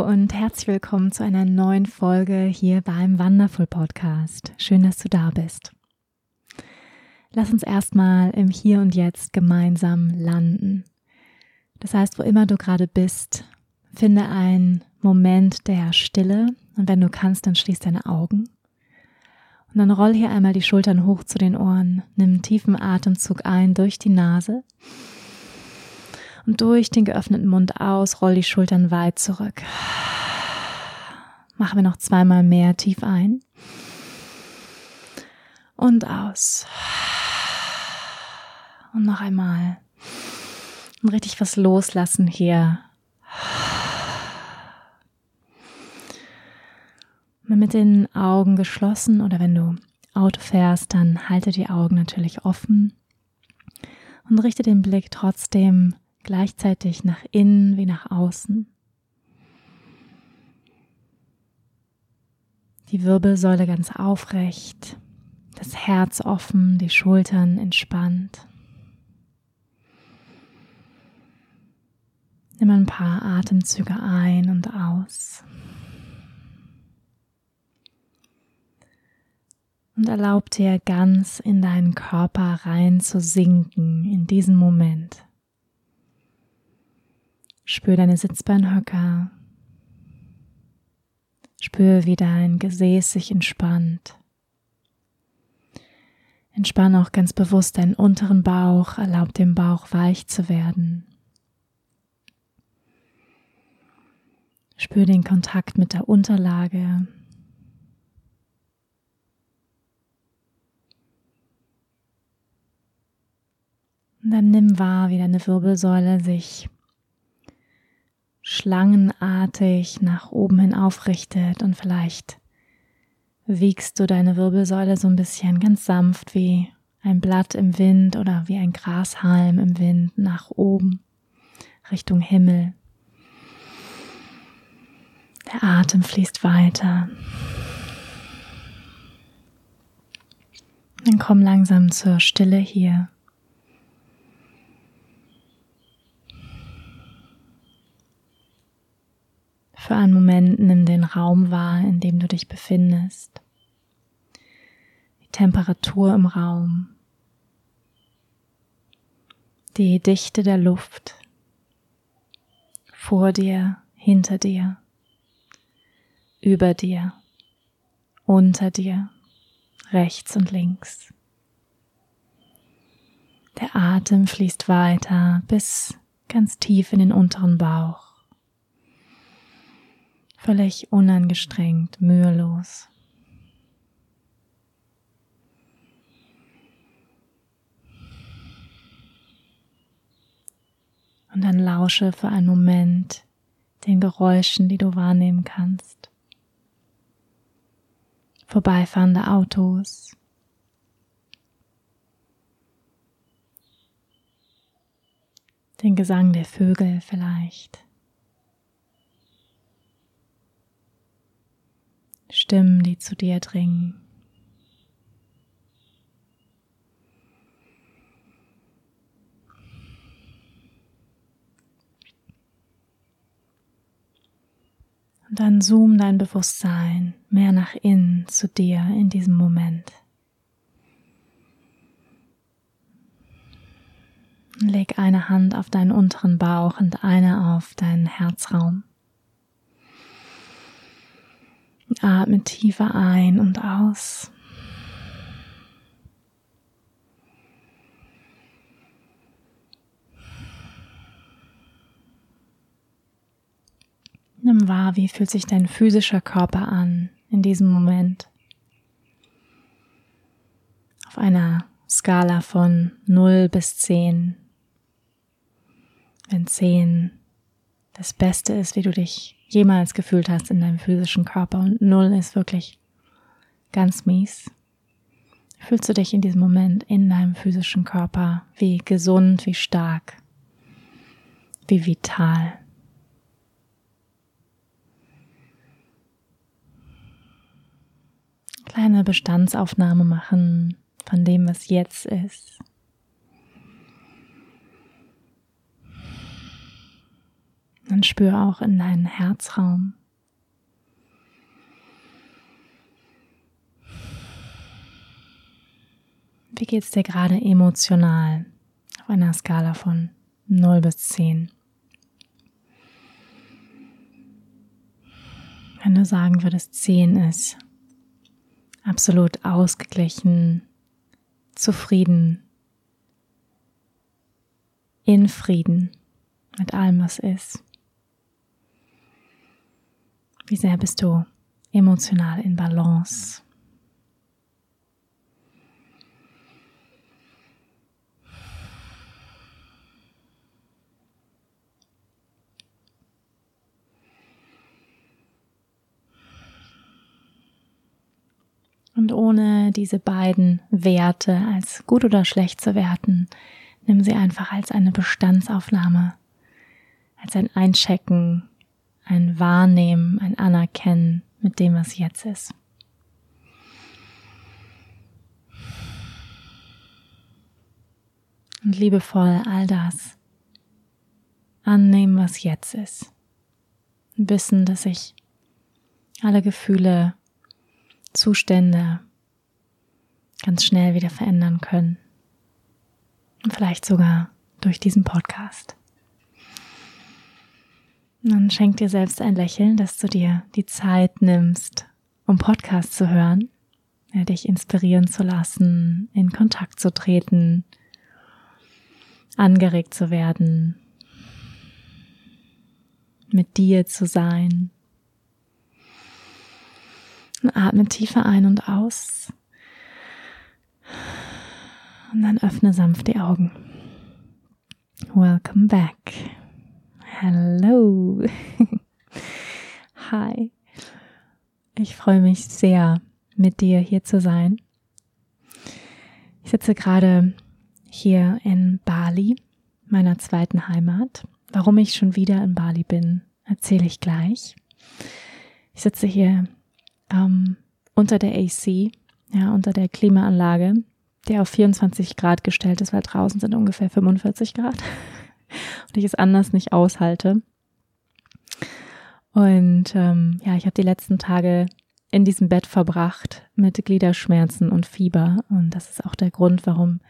Und herzlich willkommen zu einer neuen Folge hier beim Wonderful Podcast. Schön, dass du da bist. Lass uns erstmal im Hier und Jetzt gemeinsam landen. Das heißt, wo immer du gerade bist, finde einen Moment der Stille und wenn du kannst, dann schließ deine Augen. Und dann roll hier einmal die Schultern hoch zu den Ohren, nimm einen tiefen Atemzug ein durch die Nase und durch den geöffneten Mund aus, roll die Schultern weit zurück. Machen wir noch zweimal mehr tief ein. Und aus. Und noch einmal. Und richtig was loslassen hier. Mit den Augen geschlossen oder wenn du Auto fährst, dann halte die Augen natürlich offen und richte den Blick trotzdem gleichzeitig nach innen wie nach außen. Die Wirbelsäule ganz aufrecht, das Herz offen, die Schultern entspannt. Nimm ein paar Atemzüge ein und aus. Und erlaub dir ganz in deinen Körper rein zu sinken in diesem Moment. Spür deine Sitzbeinhöcker. Spür, wie dein Gesäß sich entspannt. Entspann auch ganz bewusst deinen unteren Bauch, erlaub dem Bauch weich zu werden. Spür den Kontakt mit der Unterlage. Und dann nimm wahr, wie deine Wirbelsäule sich schlangenartig nach oben hin aufrichtet und vielleicht wiegst du deine Wirbelsäule so ein bisschen ganz sanft wie ein Blatt im Wind oder wie ein Grashalm im Wind nach oben Richtung Himmel. Der Atem fließt weiter. Dann komm langsam zur Stille hier. Für einen Moment nimm den Raum wahr, in dem du dich befindest. Die Temperatur im Raum. Die Dichte der Luft. Vor dir, hinter dir, über dir, unter dir, rechts und links. Der Atem fließt weiter bis ganz tief in den unteren Bauch völlig unangestrengt, mühelos. Und dann lausche für einen Moment den Geräuschen, die du wahrnehmen kannst. Vorbeifahrende Autos. Den Gesang der Vögel vielleicht. Stimmen, die zu dir dringen. Und dann zoom dein Bewusstsein mehr nach innen zu dir in diesem Moment. leg eine Hand auf deinen unteren Bauch und eine auf deinen Herzraum. Atme tiefer ein und aus. Nimm wahr, wie fühlt sich dein physischer Körper an in diesem Moment. Auf einer Skala von 0 bis 10. wenn 10 das Beste ist, wie du dich jemals gefühlt hast in deinem physischen Körper und 0 ist wirklich ganz mies, fühlst du dich in diesem Moment in deinem physischen Körper wie gesund, wie stark, wie vital. Kleine Bestandsaufnahme machen von dem, was jetzt ist. Und spür auch in deinen Herzraum. Wie geht es dir gerade emotional auf einer Skala von 0 bis 10? Wenn du sagen würdest, 10 ist absolut ausgeglichen, zufrieden, in Frieden mit allem, was ist. Wie sehr bist du emotional in Balance? Und ohne diese beiden Werte als gut oder schlecht zu werten, nimm sie einfach als eine Bestandsaufnahme, als ein Einchecken, ein Wahrnehmen, ein Anerkennen mit dem, was jetzt ist. Und liebevoll all das annehmen, was jetzt ist. Wissen, dass ich alle Gefühle Zustände ganz schnell wieder verändern können. Und vielleicht sogar durch diesen Podcast. Und dann schenk dir selbst ein Lächeln, dass du dir die Zeit nimmst, um Podcast zu hören, dich inspirieren zu lassen, in Kontakt zu treten, angeregt zu werden, mit dir zu sein, und atme tiefer ein und aus. Und dann öffne sanft die Augen. Welcome back. Hello. Hi. Ich freue mich sehr, mit dir hier zu sein. Ich sitze gerade hier in Bali, meiner zweiten Heimat. Warum ich schon wieder in Bali bin, erzähle ich gleich. Ich sitze hier ähm, unter der AC, ja, unter der Klimaanlage, der auf 24 Grad gestellt ist, weil draußen sind ungefähr 45 Grad und ich es anders nicht aushalte. Und ähm, ja, ich habe die letzten Tage in diesem Bett verbracht mit Gliederschmerzen und Fieber. Und das ist auch der Grund, warum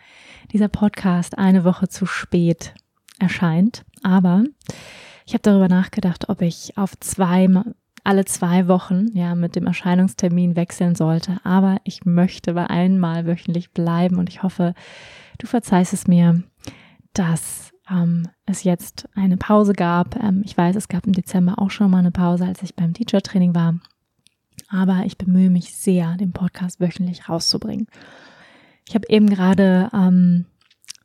dieser Podcast eine Woche zu spät erscheint. Aber ich habe darüber nachgedacht, ob ich auf zwei alle zwei Wochen ja mit dem Erscheinungstermin wechseln sollte. Aber ich möchte bei einmal wöchentlich bleiben und ich hoffe, du verzeihst es mir, dass ähm, es jetzt eine Pause gab. Ähm, ich weiß, es gab im Dezember auch schon mal eine Pause, als ich beim Teacher-Training war. Aber ich bemühe mich sehr, den Podcast wöchentlich rauszubringen. Ich habe eben gerade ähm,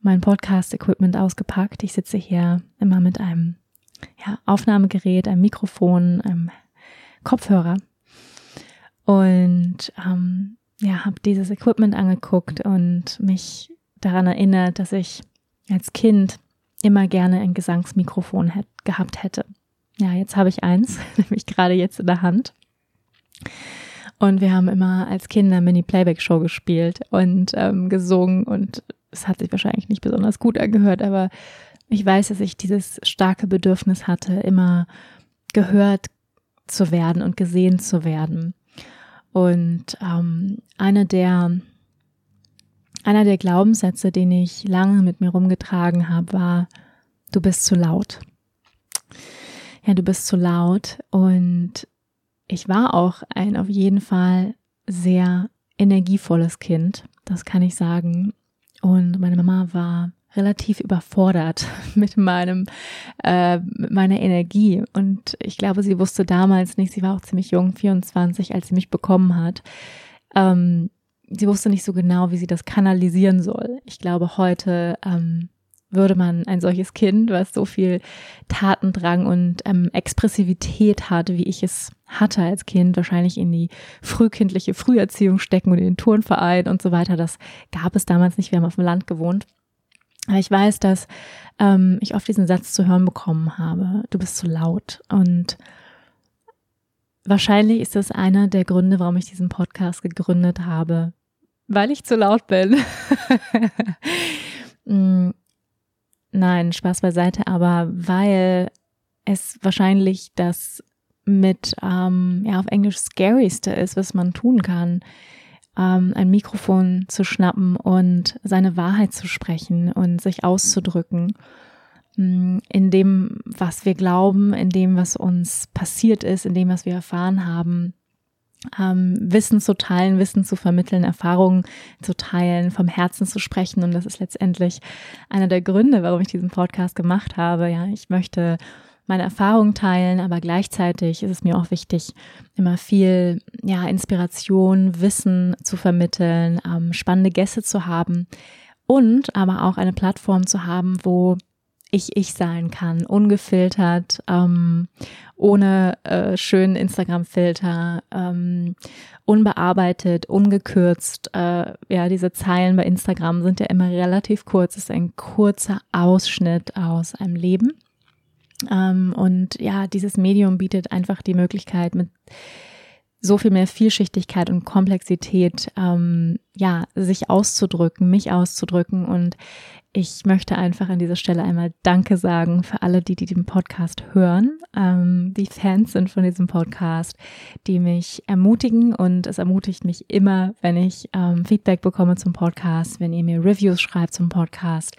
mein Podcast-Equipment ausgepackt. Ich sitze hier immer mit einem ja, Aufnahmegerät, einem Mikrofon, einem Kopfhörer. Und ähm, ja, habe dieses Equipment angeguckt und mich daran erinnert, dass ich als Kind immer gerne ein Gesangsmikrofon hätt, gehabt hätte. Ja, jetzt habe ich eins, nämlich gerade jetzt in der Hand. Und wir haben immer als Kinder Mini-Playback-Show gespielt und ähm, gesungen und es hat sich wahrscheinlich nicht besonders gut angehört, aber ich weiß, dass ich dieses starke Bedürfnis hatte, immer gehört, zu werden und gesehen zu werden. Und ähm, eine der, einer der Glaubenssätze, den ich lange mit mir rumgetragen habe, war, du bist zu laut. Ja, du bist zu laut. Und ich war auch ein auf jeden Fall sehr energievolles Kind, das kann ich sagen. Und meine Mama war relativ überfordert mit meinem, äh, mit meiner Energie. Und ich glaube, sie wusste damals nicht, sie war auch ziemlich jung, 24, als sie mich bekommen hat. Ähm, sie wusste nicht so genau, wie sie das kanalisieren soll. Ich glaube, heute ähm, würde man ein solches Kind, was so viel Tatendrang und ähm, Expressivität hat, wie ich es hatte als Kind, wahrscheinlich in die frühkindliche Früherziehung stecken und in den Turnverein und so weiter. Das gab es damals nicht. Wir haben auf dem Land gewohnt. Aber ich weiß, dass ähm, ich oft diesen Satz zu hören bekommen habe, du bist zu laut. Und wahrscheinlich ist das einer der Gründe, warum ich diesen Podcast gegründet habe, weil ich zu laut bin. Mm, nein, Spaß beiseite, aber weil es wahrscheinlich das mit, ähm, ja, auf Englisch scaryste ist, was man tun kann ähm, ein Mikrofon zu schnappen und seine Wahrheit zu sprechen und sich auszudrücken in dem, was wir glauben, in dem, was uns passiert ist, in dem, was wir erfahren haben. Ähm, Wissen zu teilen, Wissen zu vermitteln, Erfahrungen zu teilen, vom Herzen zu sprechen. Und das ist letztendlich einer der Gründe, warum ich diesen Podcast gemacht habe. Ja, ich möchte meine Erfahrungen teilen, aber gleichzeitig ist es mir auch wichtig, immer viel ja, Inspiration, Wissen zu vermitteln, ähm, spannende Gäste zu haben und aber auch eine Plattform zu haben, wo ich ich sein kann, ungefiltert, ähm, ohne äh, schönen Instagram-Filter, ähm, unbearbeitet, ungekürzt. Äh, ja, diese Zeilen bei Instagram sind ja immer relativ kurz. Es ist ein kurzer Ausschnitt aus einem Leben. Ähm, und ja, dieses Medium bietet einfach die Möglichkeit, mit so viel mehr Vielschichtigkeit und Komplexität, ähm, ja, sich auszudrücken, mich auszudrücken. Und ich möchte einfach an dieser Stelle einmal Danke sagen für alle, die, die den Podcast hören, ähm, die Fans sind von diesem Podcast, die mich ermutigen und es ermutigt mich immer, wenn ich ähm, Feedback bekomme zum Podcast, wenn ihr mir Reviews schreibt zum Podcast,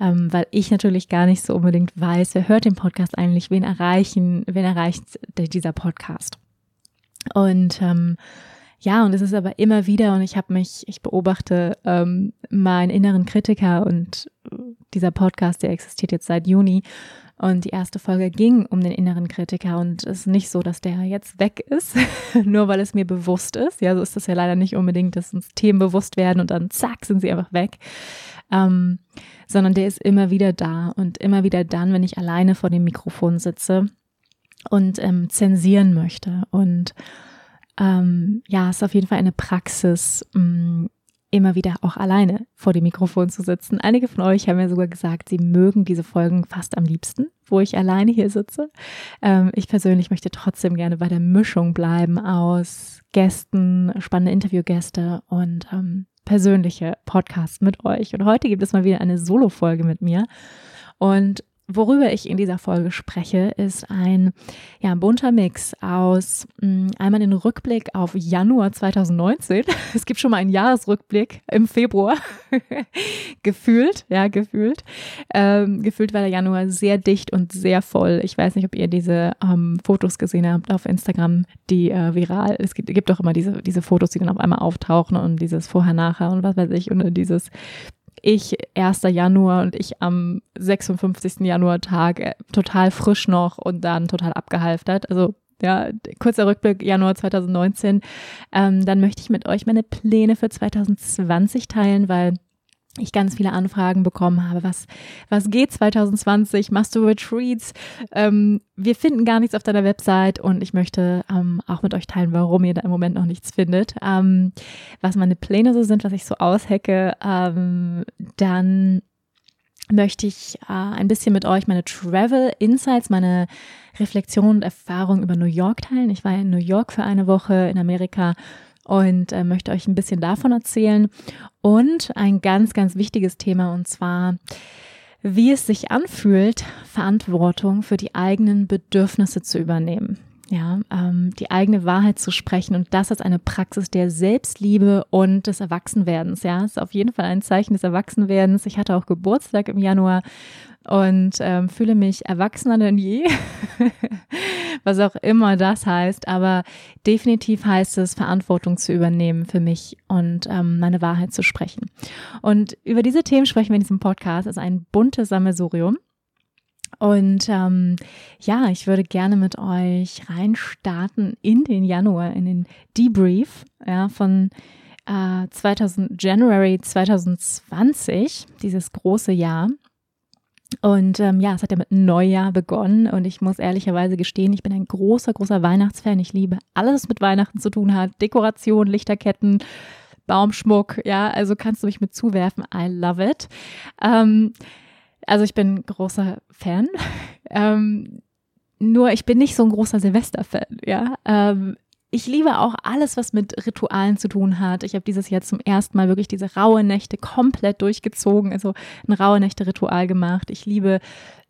ähm, weil ich natürlich gar nicht so unbedingt weiß, wer hört den Podcast eigentlich, wen erreichen, wen erreicht dieser Podcast. Und ähm, ja, und es ist aber immer wieder, und ich habe mich, ich beobachte ähm, meinen inneren Kritiker und dieser Podcast, der existiert jetzt seit Juni. Und die erste Folge ging um den inneren Kritiker und es ist nicht so, dass der jetzt weg ist, nur weil es mir bewusst ist. Ja, so ist das ja leider nicht unbedingt, dass uns Themen bewusst werden und dann zack sind sie einfach weg. Ähm, sondern der ist immer wieder da und immer wieder dann, wenn ich alleine vor dem Mikrofon sitze und ähm, zensieren möchte und ähm, ja, es ist auf jeden Fall eine Praxis, mh, mm, immer wieder auch alleine vor dem Mikrofon zu sitzen. Einige von euch haben ja sogar gesagt, sie mögen diese Folgen fast am liebsten, wo ich alleine hier sitze. Ähm, ich persönlich möchte trotzdem gerne bei der Mischung bleiben aus Gästen, spannende Interviewgäste und ähm, persönliche Podcasts mit euch. Und heute gibt es mal wieder eine Solo-Folge mit mir. Und Worüber ich in dieser Folge spreche, ist ein ja, bunter Mix aus mh, mm, einmal den Rückblick auf Januar 2019. Es gibt schon mal einen Jahresrückblick im Februar. gefühlt, ja, gefühlt. Ähm, gefühlt war der Januar sehr dicht und sehr voll. Ich weiß nicht, ob ihr diese ähm, Fotos gesehen habt auf Instagram, die äh, viral, es gibt, gibt doch immer diese, diese Fotos, die dann auf einmal auftauchen und dieses Vorher-Nachher und was weiß ich und dieses ich 1. Januar und ich am 56. Januar Tag äh, total frisch noch und dann total abgehalftert. Also ja, kurzer Rückblick Januar 2019. Ähm, dann möchte ich mit euch meine Pläne für 2020 teilen, weil ich ganz viele Anfragen bekommen habe. Was, was geht 2020? Machst du Retreats? Ähm, wir finden gar nichts auf deiner Website und ich möchte ähm, auch mit euch teilen, warum ihr da im Moment noch nichts findet. Ähm, was meine Pläne so sind, was ich so aushecke. Ähm, dann möchte ich äh, ein bisschen mit euch meine Travel Insights, meine Reflexion und Erfahrung über New York teilen. Ich war in New York für eine Woche in Amerika und äh, möchte euch ein bisschen davon erzählen. Und ein ganz, ganz wichtiges Thema und zwar, wie es sich anfühlt, Verantwortung für die eigenen Bedürfnisse zu übernehmen. Ja, ähm, die eigene Wahrheit zu sprechen und das als eine Praxis der Selbstliebe und des Erwachsenwerdens. Ja, ist auf jeden Fall ein Zeichen des Erwachsenwerdens. Ich hatte auch Geburtstag im Januar und ähm, fühle mich erwachsener denn je, was auch immer das heißt. Aber definitiv heißt es, Verantwortung zu übernehmen für mich und ähm, meine Wahrheit zu sprechen. Und über diese Themen sprechen wir in diesem Podcast. Ist ein buntes Sammelsurium. Und ähm, ja, ich würde gerne mit euch reinstarten in den Januar, in den Debrief ja, von äh, 2000, January 2020, dieses große Jahr. Und ähm, ja, es hat ja mit Neujahr begonnen und ich muss ehrlicherweise gestehen, ich bin ein großer, großer Weihnachtsfan. Ich liebe alles, was mit Weihnachten zu tun hat. Dekoration, Lichterketten, Baumschmuck, ja, also kannst du mich mit zuwerfen. I love it. Ähm, also ich bin großer Fan. Ähm, nur ich bin nicht so ein großer Silvester-Fan, ja. Ähm, ich liebe auch alles, was mit Ritualen zu tun hat. Ich habe dieses Jahr zum ersten Mal wirklich diese raue Nächte komplett durchgezogen, also ein raue Nächte-Ritual gemacht. Ich liebe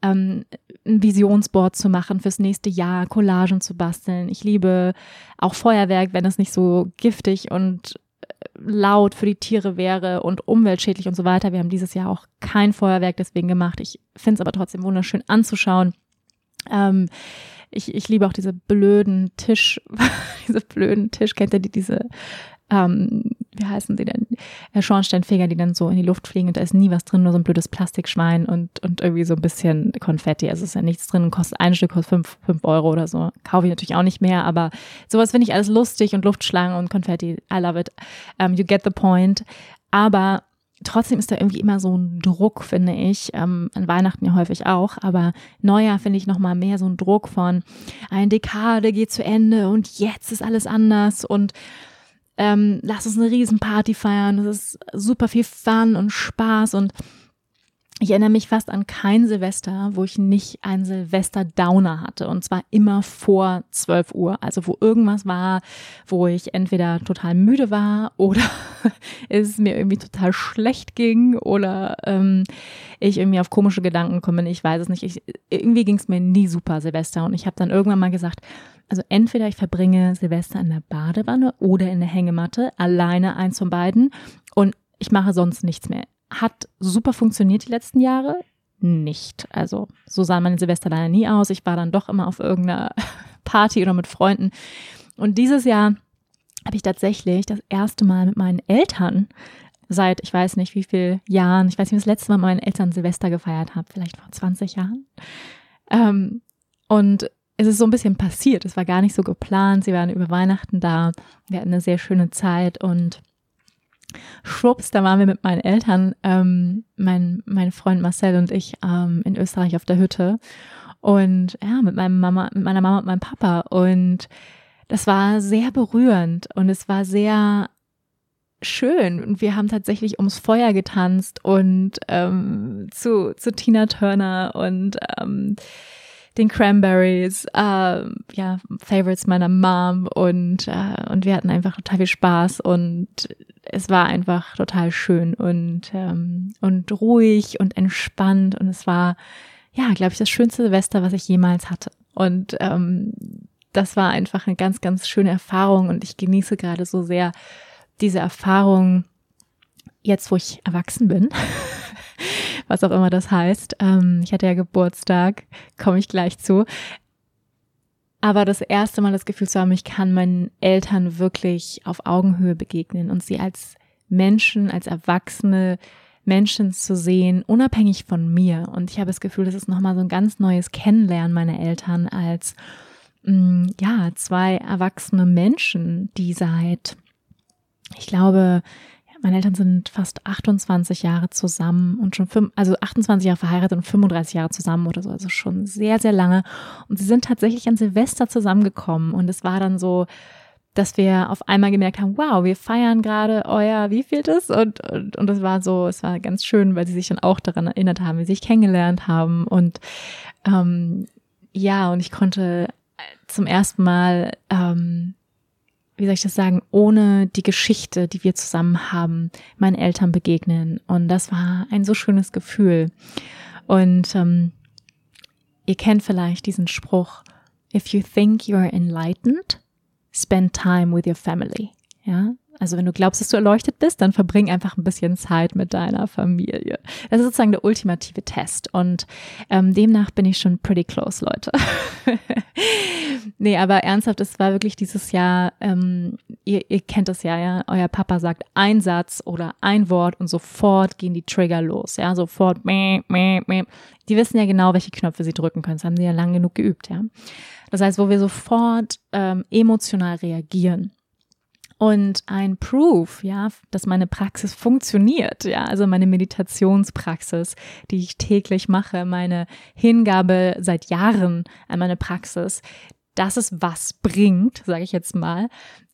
ähm, ein Visionsboard zu machen fürs nächste Jahr, Collagen zu basteln. Ich liebe auch Feuerwerk, wenn es nicht so giftig und laut für die Tiere wäre und umweltschädlich und so weiter. Wir haben dieses Jahr auch kein Feuerwerk deswegen gemacht. Ich finde es aber trotzdem wunderschön anzuschauen. Ähm, ich, ich liebe auch diese blöden Tisch, diese blöden Tisch, kennt ihr die, diese, ähm, wie heißen sie denn? Äh, Schornsteinfeger, die dann so in die Luft fliegen und da ist nie was drin, nur so ein blödes Plastikschwein und, und irgendwie so ein bisschen Konfetti. Also ist ja nichts drin, kostet ein Stück, kostet fünf, fünf Euro oder so. Kaufe ich natürlich auch nicht mehr, aber sowas finde ich alles lustig und Luftschlangen und Konfetti. I love it. Um, you get the point. Aber trotzdem ist da irgendwie immer so ein Druck, finde ich. Ähm, an Weihnachten ja häufig auch, aber Neujahr finde ich nochmal mehr so ein Druck von eine Dekade geht zu Ende und jetzt ist alles anders und ähm, lass uns eine Riesenparty feiern. Es ist super viel Fun und Spaß und ich erinnere mich fast an kein Silvester, wo ich nicht einen Silvester-Downer hatte. Und zwar immer vor 12 Uhr. Also wo irgendwas war, wo ich entweder total müde war oder es mir irgendwie total schlecht ging oder ähm, ich irgendwie auf komische Gedanken komme. Ich weiß es nicht. Ich, irgendwie ging es mir nie super Silvester. Und ich habe dann irgendwann mal gesagt, also entweder ich verbringe Silvester in der Badewanne oder in der Hängematte, alleine eins von beiden. Und ich mache sonst nichts mehr hat super funktioniert die letzten Jahre. Nicht. Also so sah meine Silvester leider nie aus. Ich war dann doch immer auf irgendeiner Party oder mit Freunden. Und dieses Jahr habe ich tatsächlich das erste Mal mit meinen Eltern seit ich weiß nicht wie viel Jahren, ich weiß nicht, das letzte Mal mit meinen Eltern Silvester gefeiert habe, vielleicht vor 20 Jahren. Ähm, und es ist so ein bisschen passiert. Es war gar nicht so geplant. Sie waren über Weihnachten da. Wir hatten eine sehr schöne Zeit und schwupps, da waren wir mit meinen Eltern, ähm, mein, mein Freund Marcel und ich ähm, in Österreich auf der Hütte. Und ja, mit meinem Mama, mit meiner Mama und meinem Papa. Und das war sehr berührend und es war sehr schön. Und wir haben tatsächlich ums Feuer getanzt und ähm, zu, zu Tina Turner und ähm, den Cranberries, äh, ja, Favorites meiner Mom und, äh, und wir hatten einfach total viel Spaß und es war einfach total schön und, ähm, und ruhig und entspannt und es war, ja, glaube ich, das schönste Silvester, was ich jemals hatte. Und ähm, das war einfach eine ganz, ganz schöne Erfahrung und ich genieße gerade so sehr diese Erfahrung jetzt, wo ich erwachsen bin. was auch immer das heißt. Ähm, ich hatte ja Geburtstag, komme ich gleich zu. Aber das erste Mal das Gefühl zu haben, ich kann meinen Eltern wirklich auf Augenhöhe begegnen und sie als Menschen, als erwachsene Menschen zu sehen, unabhängig von mir. Und ich habe das Gefühl, das ist nochmal so ein ganz neues Kennenlernen meiner Eltern als, mm, ja, zwei erwachsene Menschen, die seit, ich glaube, meine Eltern sind fast 28 Jahre zusammen und schon fünf, also 28 Jahre verheiratet und 35 Jahre zusammen oder so, also schon sehr, sehr lange. Und sie sind tatsächlich an Silvester zusammengekommen und es war dann so, dass wir auf einmal gemerkt haben, wow, wir feiern gerade euer, wie viel das? Und, und, und es war so, es war ganz schön, weil sie sich dann auch daran erinnert haben, wie sie sich kennengelernt haben. Und ähm, ja, und ich konnte zum ersten Mal ähm, wie soll ich das sagen, ohne die Geschichte, die wir zusammen haben, meinen Eltern begegnen. Und das war ein so schönes Gefühl. Und ähm, ihr kennt vielleicht diesen Spruch, if you think you're enlightened, spend time with your family. Ja, also wenn du glaubst, dass du erleuchtet bist, dann verbring einfach ein bisschen Zeit mit deiner Familie. Das ist sozusagen der ultimative Test. Und ähm, demnach bin ich schon pretty close, Leute. nee, aber ernsthaft, es war wirklich dieses Jahr, ähm, ihr, ihr kennt es ja, ja, euer Papa sagt ein Satz oder ein Wort und sofort gehen die Trigger los, ja, sofort, meh, meh, meh. Die wissen ja genau, welche Knöpfe sie drücken können. Das haben sie ja lang genug geübt, ja. Das heißt, wo wir sofort ähm, emotional reagieren und ein Proof, ja, dass meine Praxis funktioniert, ja, also meine Meditationspraxis, die ich täglich mache, meine Hingabe seit Jahren an meine Praxis, dass es was bringt, sage ich jetzt mal,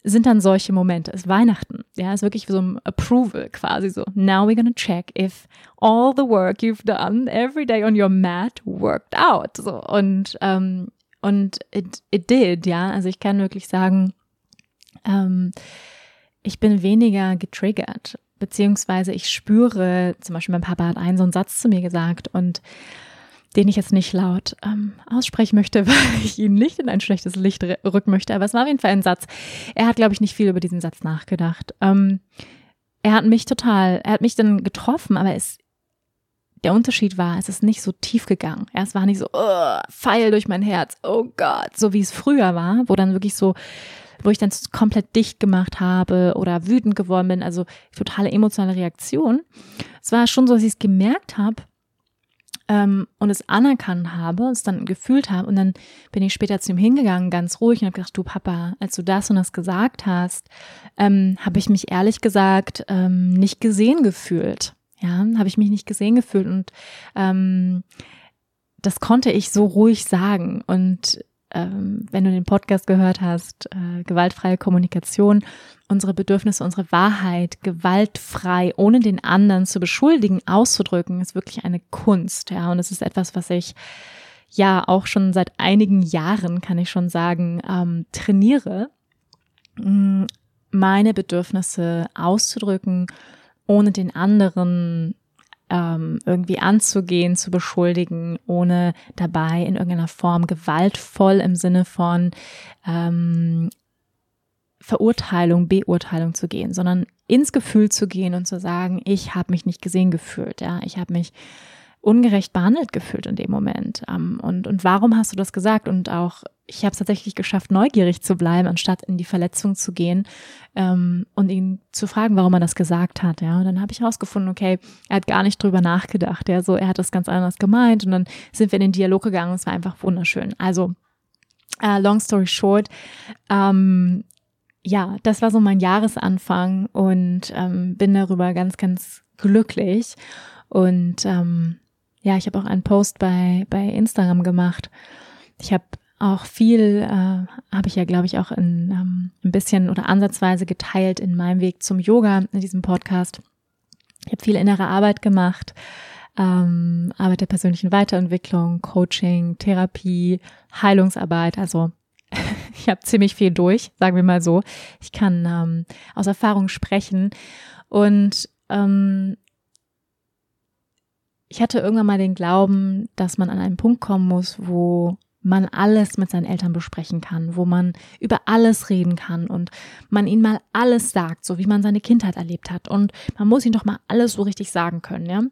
sind dann solche Momente. Es ist Weihnachten, ja, es ist wirklich so ein Approval quasi so. Now we're gonna check if all the work you've done every day on your mat worked out. So und ähm, und it, it did, ja. Also ich kann wirklich sagen, ähm, ich bin weniger getriggert, beziehungsweise ich spüre, zum Beispiel mein Papa hat einen so einen Satz zu mir gesagt und den ich jetzt nicht laut ähm, aussprechen möchte, weil ich ihn nicht in ein schlechtes Licht rücken möchte. Aber es war auf jeden Fall ein Satz. Er hat, glaube ich, nicht viel über diesen Satz nachgedacht. Ähm, er hat mich total, er hat mich dann getroffen, aber es, der Unterschied war, es ist nicht so tief gegangen. Erst war nicht so, oh, Pfeil durch mein Herz, oh Gott, so wie es früher war, wo dann wirklich so wo ich dann komplett dicht gemacht habe oder wütend geworden bin, also totale emotionale Reaktion. Es war schon so, dass ich es gemerkt habe ähm, und es anerkannt habe, es dann gefühlt habe und dann bin ich später zu ihm hingegangen, ganz ruhig und habe gedacht, du Papa, als du das und das gesagt hast, ähm, habe ich mich ehrlich gesagt ähm, nicht gesehen gefühlt. Ja, habe ich mich nicht gesehen gefühlt und ähm, das konnte ich so ruhig sagen und ähm, wenn du den Podcast gehört hast, äh, gewaltfreie Kommunikation, unsere Bedürfnisse, unsere Wahrheit gewaltfrei, ohne den anderen zu beschuldigen, auszudrücken, ist wirklich eine Kunst. Ja, und es ist etwas, was ich ja auch schon seit einigen Jahren, kann ich schon sagen, ähm, trainiere, meine Bedürfnisse auszudrücken, ohne den anderen ähm, irgendwie anzugehen, zu beschuldigen, ohne dabei in irgendeiner Form gewaltvoll im Sinne von ähm, Verurteilung, Beurteilung zu gehen, sondern ins Gefühl zu gehen und zu sagen, ich habe mich nicht gesehen gefühlt, ja, ich habe mich ungerecht behandelt gefühlt in dem Moment. Ähm, und, und warum hast du das gesagt? Und auch, ich habe es tatsächlich geschafft, neugierig zu bleiben, anstatt in die Verletzung zu gehen ähm, und ihn zu fragen, warum er das gesagt hat. Ja, und dann habe ich herausgefunden, okay, er hat gar nicht drüber nachgedacht. Ja, so er hat das ganz anders gemeint. Und dann sind wir in den Dialog gegangen. Es war einfach wunderschön. Also Uh, long story short, ähm, ja, das war so mein Jahresanfang und ähm, bin darüber ganz, ganz glücklich. Und ähm, ja, ich habe auch einen Post bei, bei Instagram gemacht. Ich habe auch viel, äh, habe ich ja, glaube ich, auch in, ähm, ein bisschen oder ansatzweise geteilt in meinem Weg zum Yoga in diesem Podcast. Ich habe viel innere Arbeit gemacht, ähm, Arbeit der persönlichen Weiterentwicklung, Coaching, Therapie, Heilungsarbeit. Also ich habe ziemlich viel durch, sagen wir mal so. Ich kann ähm, aus Erfahrung sprechen und ähm, ich hatte irgendwann mal den Glauben, dass man an einen Punkt kommen muss, wo man alles mit seinen Eltern besprechen kann, wo man über alles reden kann und man ihnen mal alles sagt, so wie man seine Kindheit erlebt hat. Und man muss ihnen doch mal alles so richtig sagen können, ja.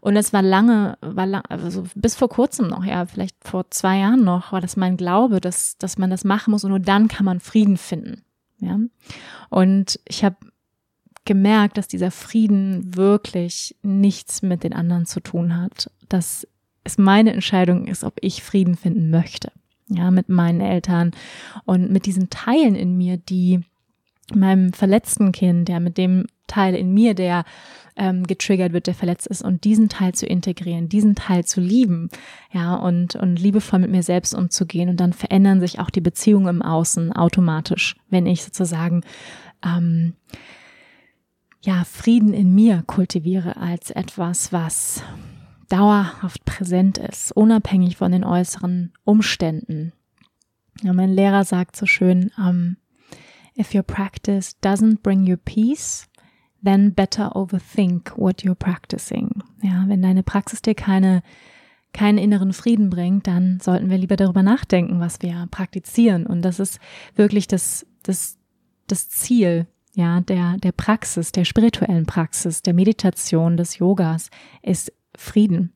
Und es war lange, war lang, also bis vor kurzem noch, ja, vielleicht vor zwei Jahren noch, war das mein Glaube, dass, dass man das machen muss und nur dann kann man Frieden finden. Ja. Und ich habe gemerkt, dass dieser Frieden wirklich nichts mit den anderen zu tun hat. Dass es meine Entscheidung ist, ob ich Frieden finden möchte. Ja, mit meinen Eltern und mit diesen Teilen in mir, die meinem verletzten Kind, ja, mit dem Teil in mir, der ähm, getriggert wird, der verletzt ist und diesen Teil zu integrieren, diesen Teil zu lieben, ja, und, und liebevoll mit mir selbst umzugehen und dann verändern sich auch die Beziehungen im Außen automatisch, wenn ich sozusagen ähm, ja, Frieden in mir kultiviere als etwas, was dauerhaft präsent ist, unabhängig von den äußeren Umständen. Ja, mein Lehrer sagt so schön, um, if your practice doesn't bring you peace, then better overthink what you're practicing. Ja, wenn deine Praxis dir keine, keinen inneren Frieden bringt, dann sollten wir lieber darüber nachdenken, was wir praktizieren. Und das ist wirklich das, das, das Ziel ja, der, der Praxis, der spirituellen Praxis, der Meditation, des Yogas ist Frieden.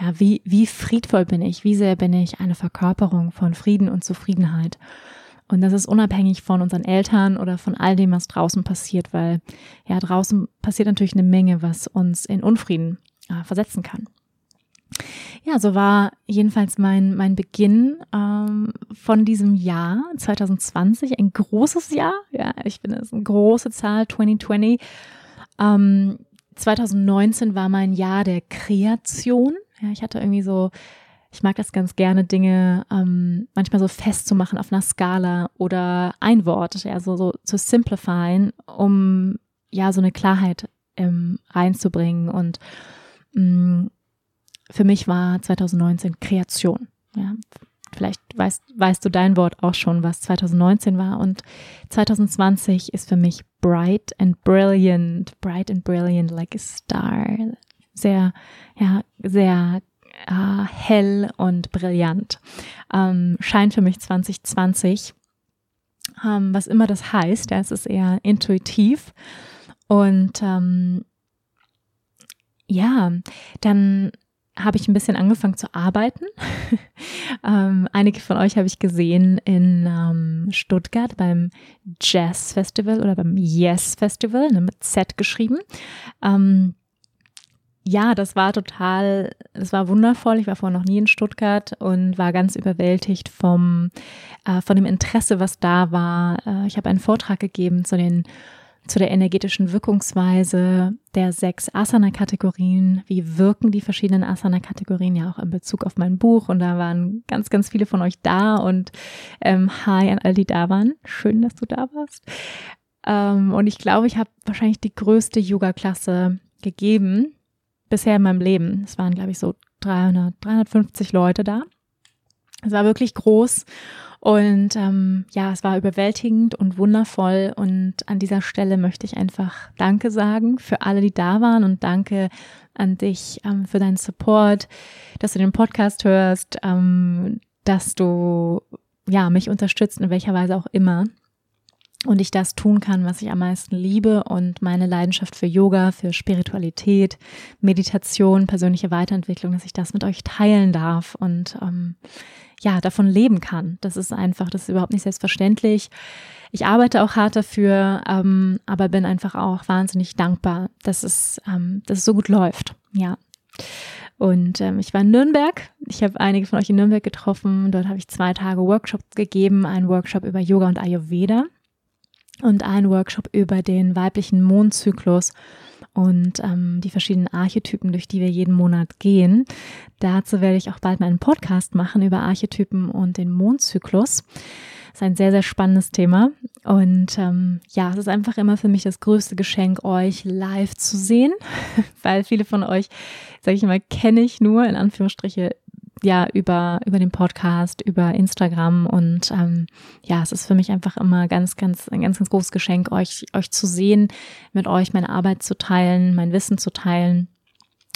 Ja, wie, wie friedvoll bin ich? Wie sehr bin ich eine Verkörperung von Frieden und Zufriedenheit? Und das ist unabhängig von unseren Eltern oder von all dem, was draußen passiert, weil ja, draußen passiert natürlich eine Menge, was uns in Unfrieden äh, versetzen kann. Ja, so war jedenfalls mein, mein Beginn ähm, von diesem Jahr 2020, ein großes Jahr. Ja, ich finde es eine große Zahl, 2020. Ähm, 2019 war mein Jahr der Kreation. Ja, ich hatte irgendwie so, ich mag das ganz gerne, Dinge ähm, manchmal so festzumachen auf einer Skala oder ein Wort, ja, so, so zu simplifieren, um ja so eine Klarheit ähm, reinzubringen. Und mh, mm, für mich war 2019 Kreation. Ja, vielleicht weißt, weißt du dein Wort auch schon, was 2019 war. Und 2020 ist für mich bright and brilliant, bright and brilliant like a star. Sehr, ja, sehr äh, hell und brillant. Ähm, scheint für mich 2020, ähm, was immer das heißt, ja, es ist eher intuitiv. Und ähm, ja, dann habe ich ein bisschen angefangen zu arbeiten. ähm, einige von euch habe ich gesehen in ähm, Stuttgart beim Jazz Festival oder beim Yes Festival, ne, mit Z geschrieben. Ähm, ja, das war total, das war wundervoll. Ich war vorher noch nie in Stuttgart und war ganz überwältigt vom, äh, von dem Interesse, was da war. Äh, ich habe einen Vortrag gegeben zu den zu der energetischen Wirkungsweise der sechs Asana-Kategorien. Wie wirken die verschiedenen Asana-Kategorien ja auch in Bezug auf mein Buch? Und da waren ganz, ganz viele von euch da und ähm, hi an all die da waren. Schön, dass du da warst. Ähm, und ich glaube, ich habe wahrscheinlich die größte Yoga-Klasse gegeben bisher in meinem Leben. Es waren, glaube ich, so 300, 350 Leute da. Es war wirklich groß und ähm, ja, es war überwältigend und wundervoll. Und an dieser Stelle möchte ich einfach Danke sagen für alle, die da waren und danke an dich ähm, für deinen Support, dass du den Podcast hörst, ähm, dass du ja mich unterstützt in welcher Weise auch immer und ich das tun kann, was ich am meisten liebe und meine Leidenschaft für Yoga, für Spiritualität, Meditation, persönliche Weiterentwicklung, dass ich das mit euch teilen darf und ähm, ja, davon leben kann. Das ist einfach, das ist überhaupt nicht selbstverständlich. Ich arbeite auch hart dafür, ähm, aber bin einfach auch wahnsinnig dankbar, dass es, ähm, dass es so gut läuft. Ja. Und ähm, ich war in Nürnberg. Ich habe einige von euch in Nürnberg getroffen. Dort habe ich zwei Tage Workshops gegeben. Einen Workshop über Yoga und Ayurveda und einen Workshop über den weiblichen Mondzyklus und ähm, die verschiedenen Archetypen, durch die wir jeden Monat gehen. Dazu werde ich auch bald mal einen Podcast machen über Archetypen und den Mondzyklus. Das ist ein sehr, sehr spannendes Thema. Und ähm, ja, es ist einfach immer für mich das größte Geschenk, euch live zu sehen, weil viele von euch, sage ich mal, kenne ich nur in Anführungsstriche ja über über den Podcast, über Instagram und ähm, ja, es ist für mich einfach immer ganz, ganz ein ganz, ganz großes Geschenk, euch euch zu sehen, mit euch meine Arbeit zu teilen, mein Wissen zu teilen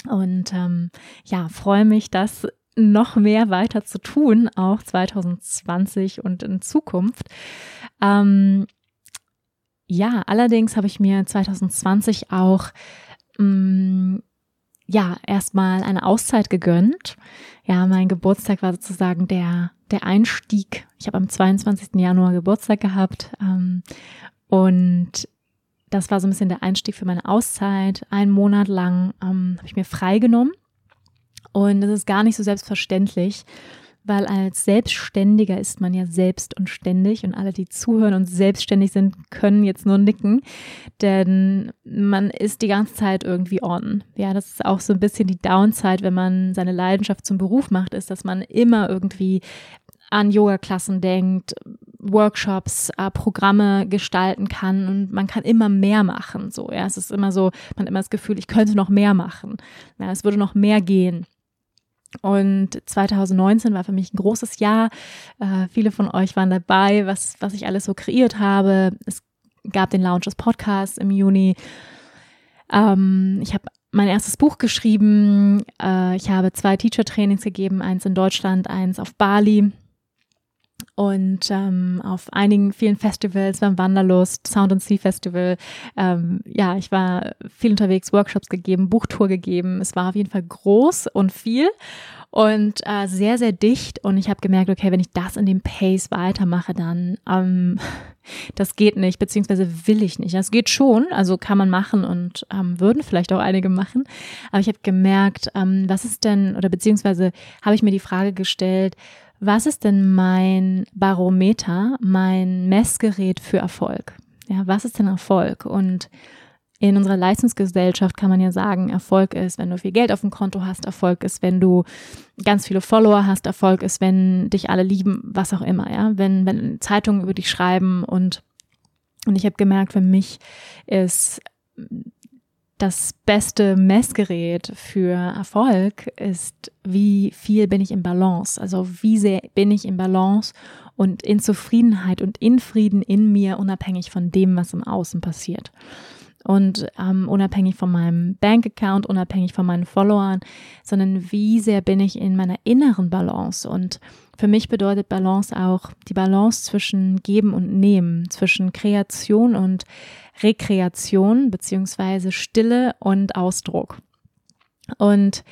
und ähm, ja, freue mich, das noch mehr weiter zu tun, auch 2020 und in Zukunft. Ähm, ja, allerdings habe ich mir 2020 auch mh, mm, ja, erstmal eine Auszeit gegönnt. Ja, mein Geburtstag war sozusagen der, der Einstieg. Ich habe am 22. Januar Geburtstag gehabt ähm, und das war so ein bisschen der Einstieg für meine Auszeit. Einen Monat lang ähm, habe ich mir freigenommen und das ist gar nicht so selbstverständlich weil als Selbstständiger ist man ja selbst und ständig und alle, die zuhören und selbstständig sind, können jetzt nur nicken, denn man ist die ganze Zeit irgendwie on. Ja, das ist auch so ein bisschen die Downside, wenn man seine Leidenschaft zum Beruf macht, ist, dass man immer irgendwie an Yoga-Klassen denkt, Workshops, äh, Programme gestalten kann und man kann immer mehr machen. So, ja, es ist immer so, man hat immer das Gefühl, ich könnte noch mehr machen. Ja, es würde noch mehr gehen. Und 2019 war für mich ein großes Jahr. Äh, viele von euch waren dabei, was, was ich alles so kreiert habe. Es gab den Launch des Podcasts im Juni. Ähm, ich habe mein erstes Buch geschrieben. Äh, ich habe zwei Teacher-Trainings gegeben, eins in Deutschland, eins auf Bali und ähm, auf einigen vielen Festivals beim Wanderlust, Sound and Sea Festival. Ähm, ja, ich war viel unterwegs, Workshops gegeben, Buchtour gegeben. Es war auf jeden Fall groß und viel. und äh, sehr, sehr dicht. Und ich habe gemerkt, okay, wenn ich das in dem Pace weitermache, dann ähm, das geht nicht, beziehungsweise will ich nicht. Das geht schon, also kann man machen und ähm, würden vielleicht auch einige machen. Aber ich habe gemerkt, ähm, was ist denn, oder beziehungsweise habe ich mir die Frage gestellt, was ist denn mein Barometer, mein Messgerät für Erfolg? Ja, was ist denn Erfolg? Und in unserer Leistungsgesellschaft kann man ja sagen, Erfolg ist, wenn du viel Geld auf dem Konto hast, Erfolg ist, wenn du ganz viele Follower hast, Erfolg ist, wenn dich alle lieben, was auch immer, ja, wenn, wenn Zeitungen über dich schreiben und, und ich habe gemerkt, für mich ist das beste Messgerät für Erfolg ist, wie viel bin ich im Balance, also wie sehr bin ich im Balance und in Zufriedenheit und in Frieden in mir, unabhängig von dem, was im Außen passiert und ähm, unabhängig von meinem Bankaccount, unabhängig von meinen Followern, sondern wie sehr bin ich in meiner inneren Balance. Und für mich bedeutet Balance auch die Balance zwischen Geben und Nehmen, zwischen Kreation und Rekreation, beziehungsweise Stille und Ausdruck. Und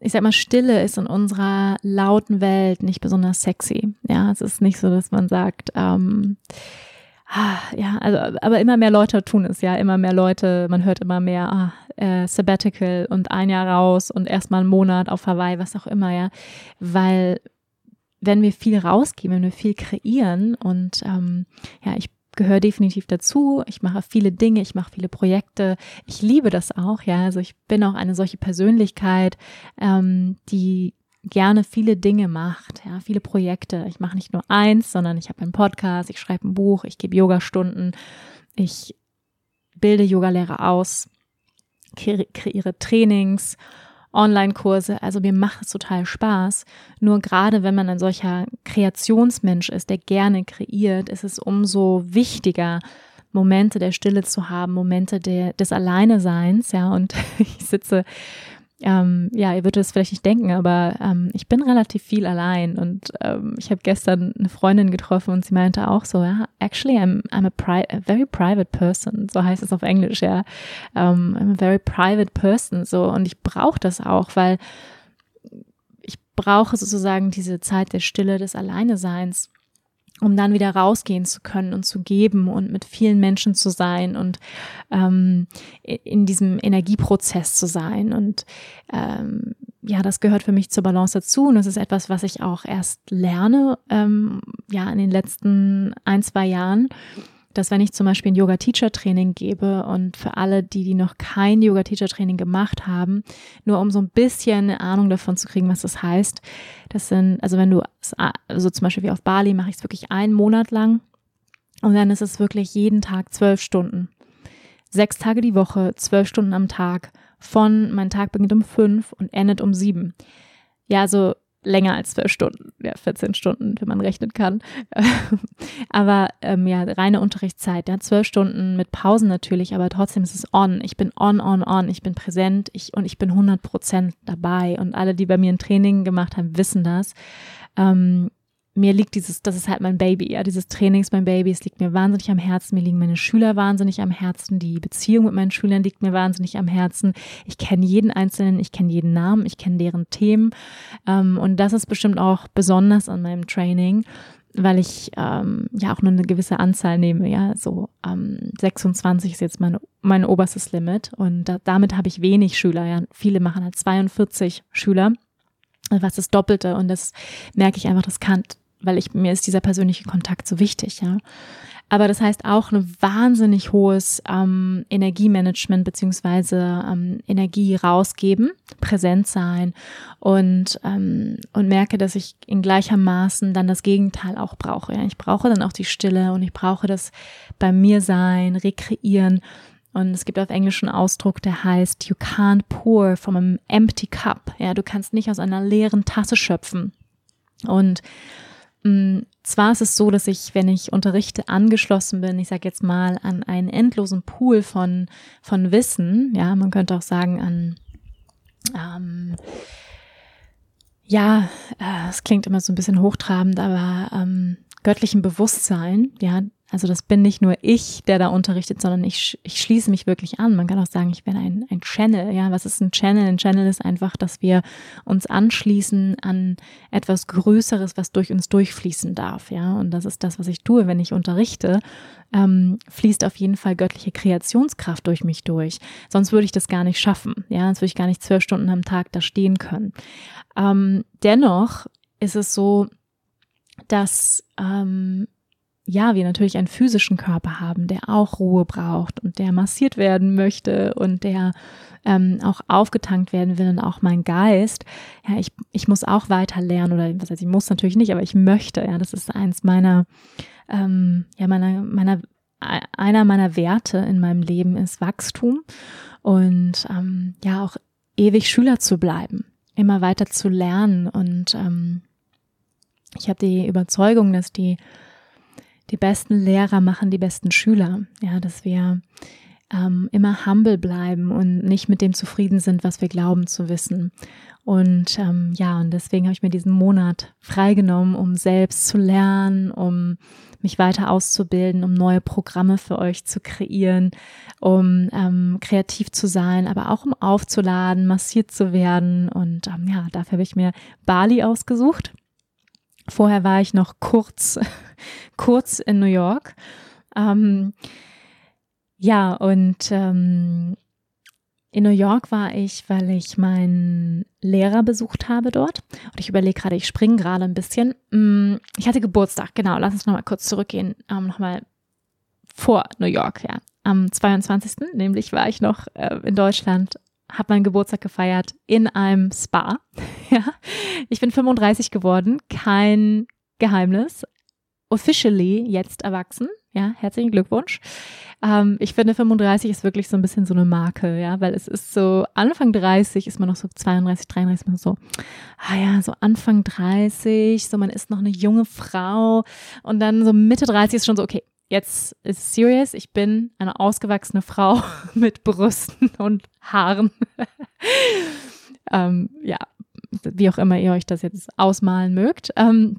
ich sag mal, Stille ist in unserer lauten Welt nicht besonders sexy. Ja, es ist nicht so, dass man sagt, ähm, Ah, ja, also, aber immer mehr Leute tun es ja, immer mehr Leute, man hört immer mehr, ah, äh, Sabbatical und ein Jahr raus und erstmal einen Monat auf Hawaii, was auch immer, ja, weil wenn wir viel rausgeben, wenn wir viel kreieren und ähm, ja, ich gehöre definitiv dazu. Ich mache viele Dinge, ich mache viele Projekte. Ich liebe das auch, ja. Also ich bin auch eine solche Persönlichkeit, ähm, die gerne viele Dinge macht, ja, viele Projekte. Ich mache nicht nur eins, sondern ich habe einen Podcast, ich schreibe ein Buch, ich gebe Yogastunden, ich bilde Yogalehrer aus, kreiere Trainings, Online-Kurse. Also mir macht es total Spaß. Nur gerade wenn man ein solcher Kreationsmensch ist, der gerne kreiert, ist es umso wichtiger, Momente der Stille zu haben, Momente der, des Alleineseins, ja, und ich sitze ähm, ja, ihr würdet es vielleicht nicht denken, aber ähm, ich bin relativ viel allein und ähm, ich habe gestern eine Freundin getroffen und sie meinte auch so, ja, actually I'm, I'm a, pri a very private person, so heißt es auf Englisch, ja, um, ähm, I'm a very private person, so. Und ich brauche das auch, weil ich brauche sozusagen diese Zeit der Stille, des Alleineseins um dann wieder rausgehen zu können und zu geben und mit vielen Menschen zu sein und ähm, in diesem Energieprozess zu sein. Und ähm, ja, das gehört für mich zur Balance dazu. Und das ist etwas, was ich auch erst lerne, ähm, ja, in den letzten ein, zwei Jahren dass wenn ich zum Beispiel ein Yoga-Teacher-Training gebe und für alle, die, die noch kein Yoga-Teacher-Training gemacht haben, nur um so ein bisschen eine Ahnung davon zu kriegen, was das heißt. Das sind, also wenn du, also zum Beispiel wie auf Bali mache ich es wirklich einen Monat lang und dann ist es wirklich jeden Tag zwölf Stunden. Sechs Tage die Woche, zwölf Stunden am Tag. Von, mein Tag beginnt um fünf und endet um sieben. Ja, also länger als zwölf Stunden, ja, 14 Stunden, wenn man rechnen kann. aber ähm, ja, reine Unterrichtszeit, ja, zwölf Stunden mit Pausen natürlich, aber trotzdem ist es on. Ich bin on, on, on, ich bin präsent ich, und ich bin 100 Prozent dabei. Und alle, die bei mir ein Training gemacht haben, wissen das. Ähm, mir liegt dieses, das ist halt mein Baby, ja, dieses Training ist mein Baby, es liegt mir wahnsinnig am Herzen, mir liegen meine Schüler wahnsinnig am Herzen, die Beziehung mit meinen Schülern liegt mir wahnsinnig am Herzen. Ich kenne jeden Einzelnen, ich kenne jeden Namen, ich kenne deren Themen ähm, und das ist bestimmt auch besonders an meinem Training, weil ich ähm, ja auch nur eine gewisse Anzahl nehme, ja, so ähm, 26 ist jetzt meine, mein oberstes Limit und da, damit habe ich wenig Schüler, ja, viele machen halt 42 Schüler was das Doppelte und das merke ich einfach, das kann weil ich, mir ist dieser persönliche Kontakt so wichtig, ja. Aber das heißt auch ein wahnsinnig hohes ähm, Energiemanagement beziehungsweise ähm, Energie rausgeben, präsent sein und, ähm, und merke, dass ich in gleichermaßen dann das Gegenteil auch brauche. Ja. Ich brauche dann auch die Stille und ich brauche das bei mir sein, rekreieren. Und es gibt auf Englisch einen Ausdruck, der heißt, you can't pour from an empty cup. Ja, du kannst nicht aus einer leeren Tasse schöpfen. Und zwar ist es so, dass ich, wenn ich unterrichte, angeschlossen bin, ich sage jetzt mal, an einen endlosen Pool von, von Wissen, ja, man könnte auch sagen an, ähm, ja, äh, es klingt immer so ein bisschen hochtrabend, aber ähm, göttlichem Bewusstsein, ja, also das bin nicht nur ich, der da unterrichtet, sondern ich, ich schließe mich wirklich an. Man kann auch sagen, ich bin ein, ein Channel. Ja, was ist ein Channel? Ein Channel ist einfach, dass wir uns anschließen an etwas Größeres, was durch uns durchfließen darf. Ja, und das ist das, was ich tue, wenn ich unterrichte. Ähm, fließt auf jeden Fall göttliche Kreationskraft durch mich durch. Sonst würde ich das gar nicht schaffen. Ja, sonst würde ich gar nicht zwölf Stunden am Tag da stehen können. Ähm, dennoch ist es so, dass ähm, ja, wir natürlich einen physischen Körper haben, der auch Ruhe braucht und der massiert werden möchte und der ähm, auch aufgetankt werden will und auch mein Geist. Ja, ich, ich muss auch weiter lernen oder was heißt, ich muss natürlich nicht, aber ich möchte. Ja, das ist eins meiner, ähm, ja, meiner, meiner, einer meiner Werte in meinem Leben ist Wachstum und ähm, ja, auch ewig Schüler zu bleiben, immer weiter zu lernen und ähm, ich habe die Überzeugung, dass die die besten Lehrer machen die besten Schüler. Ja, dass wir ähm, immer humble bleiben und nicht mit dem zufrieden sind, was wir glauben zu wissen. Und ähm, ja, und deswegen habe ich mir diesen Monat freigenommen, um selbst zu lernen, um mich weiter auszubilden, um neue Programme für euch zu kreieren, um ähm, kreativ zu sein, aber auch um aufzuladen, massiert zu werden. Und ähm, ja, dafür habe ich mir Bali ausgesucht. Vorher war ich noch kurz, kurz in New York. Ähm, ja, und ähm, in New York war ich, weil ich meinen Lehrer besucht habe dort. Und ich überlege gerade, ich springe gerade ein bisschen. Mm, ich hatte Geburtstag, genau. Lass uns nochmal kurz zurückgehen. Ähm, nochmal vor New York, ja. Am 22. nämlich war ich noch äh, in Deutschland habe meinen Geburtstag gefeiert in einem Spa. ja, ich bin 35 geworden, kein Geheimnis. Officially jetzt erwachsen. Ja, herzlichen Glückwunsch. Ähm, ich finde 35 ist wirklich so ein bisschen so eine Marke, ja, weil es ist so Anfang 30 ist man noch so 32, 33, man so, ah ja, so Anfang 30, so man ist noch eine junge Frau und dann so Mitte 30 ist schon so, okay, jetzt ist es serious. Ich bin eine ausgewachsene Frau mit Brüsten und Haaren. ähm, ja, wie auch immer ihr euch das jetzt ausmalen mögt. Ähm,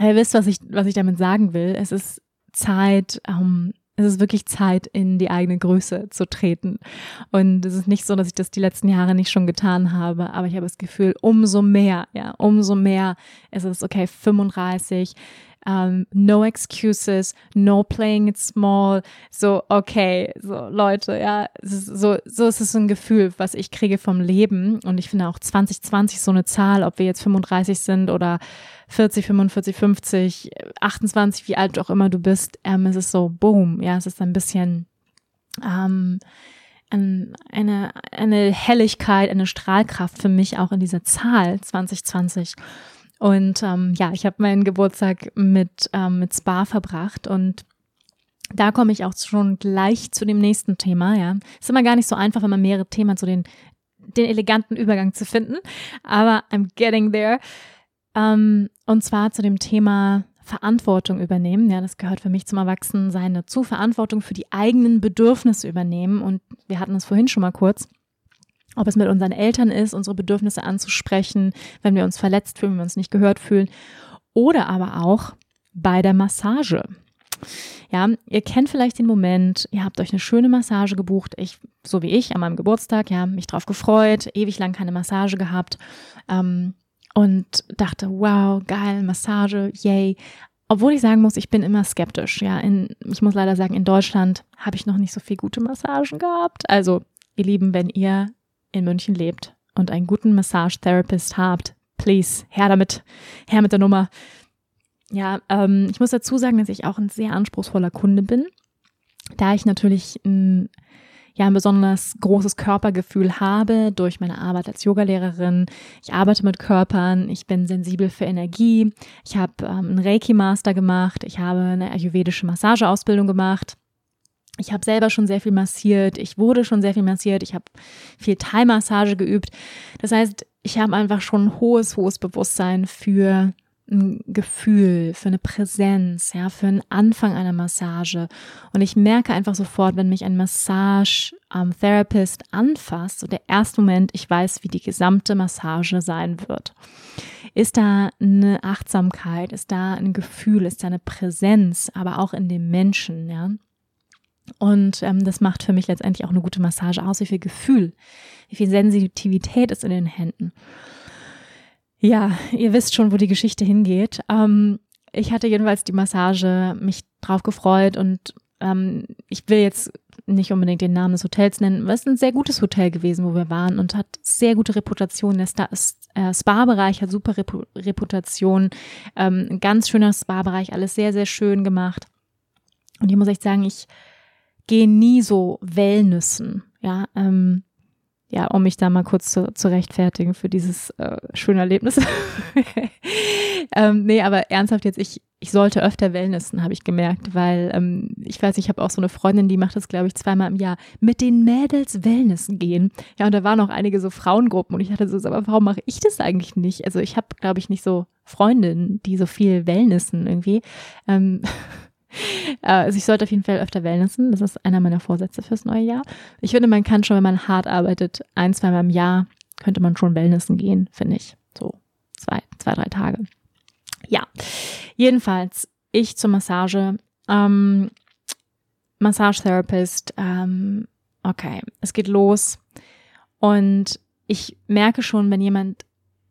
ihr wisst, was ich, was ich damit sagen will. Es ist Zeit, ähm, es ist wirklich Zeit, in die eigene Größe zu treten. Und es ist nicht so, dass ich das die letzten Jahre nicht schon getan habe, aber ich habe das Gefühl, umso mehr, ja, umso mehr ist es, okay, 35, um, ähm, no excuses, no playing it small. So, okay, so Leute, ja, so, so ist es ein Gefühl, was ich kriege vom Leben. Und ich finde auch 2020 so eine Zahl, ob wir jetzt 35 sind oder 40, 45, 50, 28, wie alt auch immer du bist, ähm, es ist so, boom, ja, es ist ein bisschen, ähm, eine, eine Helligkeit, eine Strahlkraft für mich auch in dieser Zahl 2020. Und ähm, ja, ich habe meinen Geburtstag mit, ähm, mit Spa verbracht und da komme ich auch schon gleich zu dem nächsten Thema. Ja, ist immer gar nicht so einfach, wenn man mehrere Themen zu den den eleganten Übergang zu finden, aber I'm getting there. Ähm, und zwar zu dem Thema Verantwortung übernehmen. Ja, das gehört für mich zum Erwachsensein dazu. Verantwortung für die eigenen Bedürfnisse übernehmen. Und wir hatten es vorhin schon mal kurz ob es mit unseren Eltern ist, unsere Bedürfnisse anzusprechen, wenn wir uns verletzt fühlen, wenn wir uns nicht gehört fühlen, oder aber auch bei der Massage. Ja, ihr kennt vielleicht den Moment, ihr habt euch eine schöne Massage gebucht, ich, so wie ich, an meinem Geburtstag, ja, mich drauf gefreut, ewig lang keine Massage gehabt ähm, und dachte, wow, geil, Massage, yay. Obwohl ich sagen muss, ich bin immer skeptisch. Ja, in, ich muss leider sagen, in Deutschland habe ich noch nicht so viel gute Massagen gehabt. Also, ihr Lieben, wenn ihr in München lebt und einen guten Massage-Therapist habt, please, her damit, her mit der Nummer. Ja, ähm, ich muss dazu sagen, dass ich auch ein sehr anspruchsvoller Kunde bin, da ich natürlich ein, ja, ein besonders großes Körpergefühl habe durch meine Arbeit als Yogalehrerin. Ich arbeite mit Körpern, ich bin sensibel für Energie, ich habe ähm, einen Reiki-Master gemacht, ich habe eine ayurvedische Massageausbildung gemacht ich habe selber schon sehr viel massiert, ich wurde schon sehr viel massiert, ich habe viel Thai-Massage geübt. Das heißt, ich habe einfach schon ein hohes, hohes Bewusstsein für ein Gefühl, für eine Präsenz, ja, für einen Anfang einer Massage. Und ich merke einfach sofort, wenn mich ein Massage-Therapist anfasst, so der erste Moment, ich weiß, wie die gesamte Massage sein wird. ist da eine Achtsamkeit, ist da ein Gefühl, ist da eine Präsenz, aber auch in dem Menschen, ja. Und ähm, das macht für mich letztendlich auch eine gute Massage aus, wie viel Gefühl, wie viel Sensitivität ist in den Händen. Ja, ihr wisst schon, wo die Geschichte hingeht. Ähm, ich hatte jedenfalls die Massage, mich drauf gefreut und ähm, ich will jetzt nicht unbedingt den Namen des Hotels nennen, aber es ein sehr gutes Hotel gewesen, wo wir waren und hat sehr gute Reputation. Der äh, Spa-Bereich hat super Repu Reputation, ähm, ganz schöner Spa-Bereich, alles sehr, sehr schön gemacht. Und ich muss echt sagen, ich gehe nie so Wellnüssen, ja, ähm, ja, um mich da mal kurz zu, zu rechtfertigen für dieses äh, schöne Erlebnis. ähm, nee, aber ernsthaft jetzt, ich, ich sollte öfter Wellnessen, habe ich gemerkt, weil ähm, ich weiß, ich habe auch so eine Freundin, die macht das, glaube ich, zweimal im Jahr, mit den Mädels Wellnessen gehen. Ja, und da waren auch einige so Frauengruppen und ich hatte so, aber warum mache ich das eigentlich nicht? Also ich habe, glaube ich, nicht so Freundinnen, die so viel Wellnessen irgendwie. Ähm, äh, also ich sollte auf jeden Fall öfter Wellnessen. Das ist einer meiner Vorsätze fürs neue Jahr. Ich finde, man kann schon, wenn man hart arbeitet, ein, zweimal im Jahr könnte man schon Wellnessen gehen, finde ich. So zwei, zwei, drei Tage. Ja, jedenfalls ich zur Massage. Ähm, Massage-Therapist. Ähm, okay, es geht los. Und ich merke schon, wenn jemand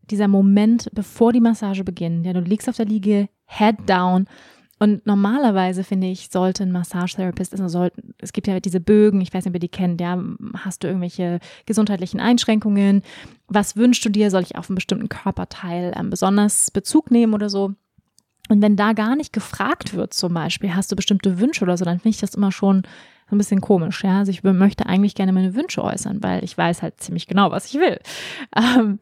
dieser Moment, bevor die Massage beginnt, ja, du liegst auf der Liege, Head down und normalerweise finde ich, sollte ein Massagetherapist, also sollten, es gibt ja diese Bögen, ich weiß nicht, ob ihr die kennt, ja, hast du irgendwelche gesundheitlichen Einschränkungen? Was wünschst du dir? Soll ich auf einen bestimmten Körperteil ähm, besonders Bezug nehmen oder so? Und wenn da gar nicht gefragt wird, zum Beispiel, hast du bestimmte Wünsche oder so, dann finde ich das immer schon so ein bisschen komisch, ja. Also ich möchte eigentlich gerne meine Wünsche äußern, weil ich weiß halt ziemlich genau, was ich will. Ähm,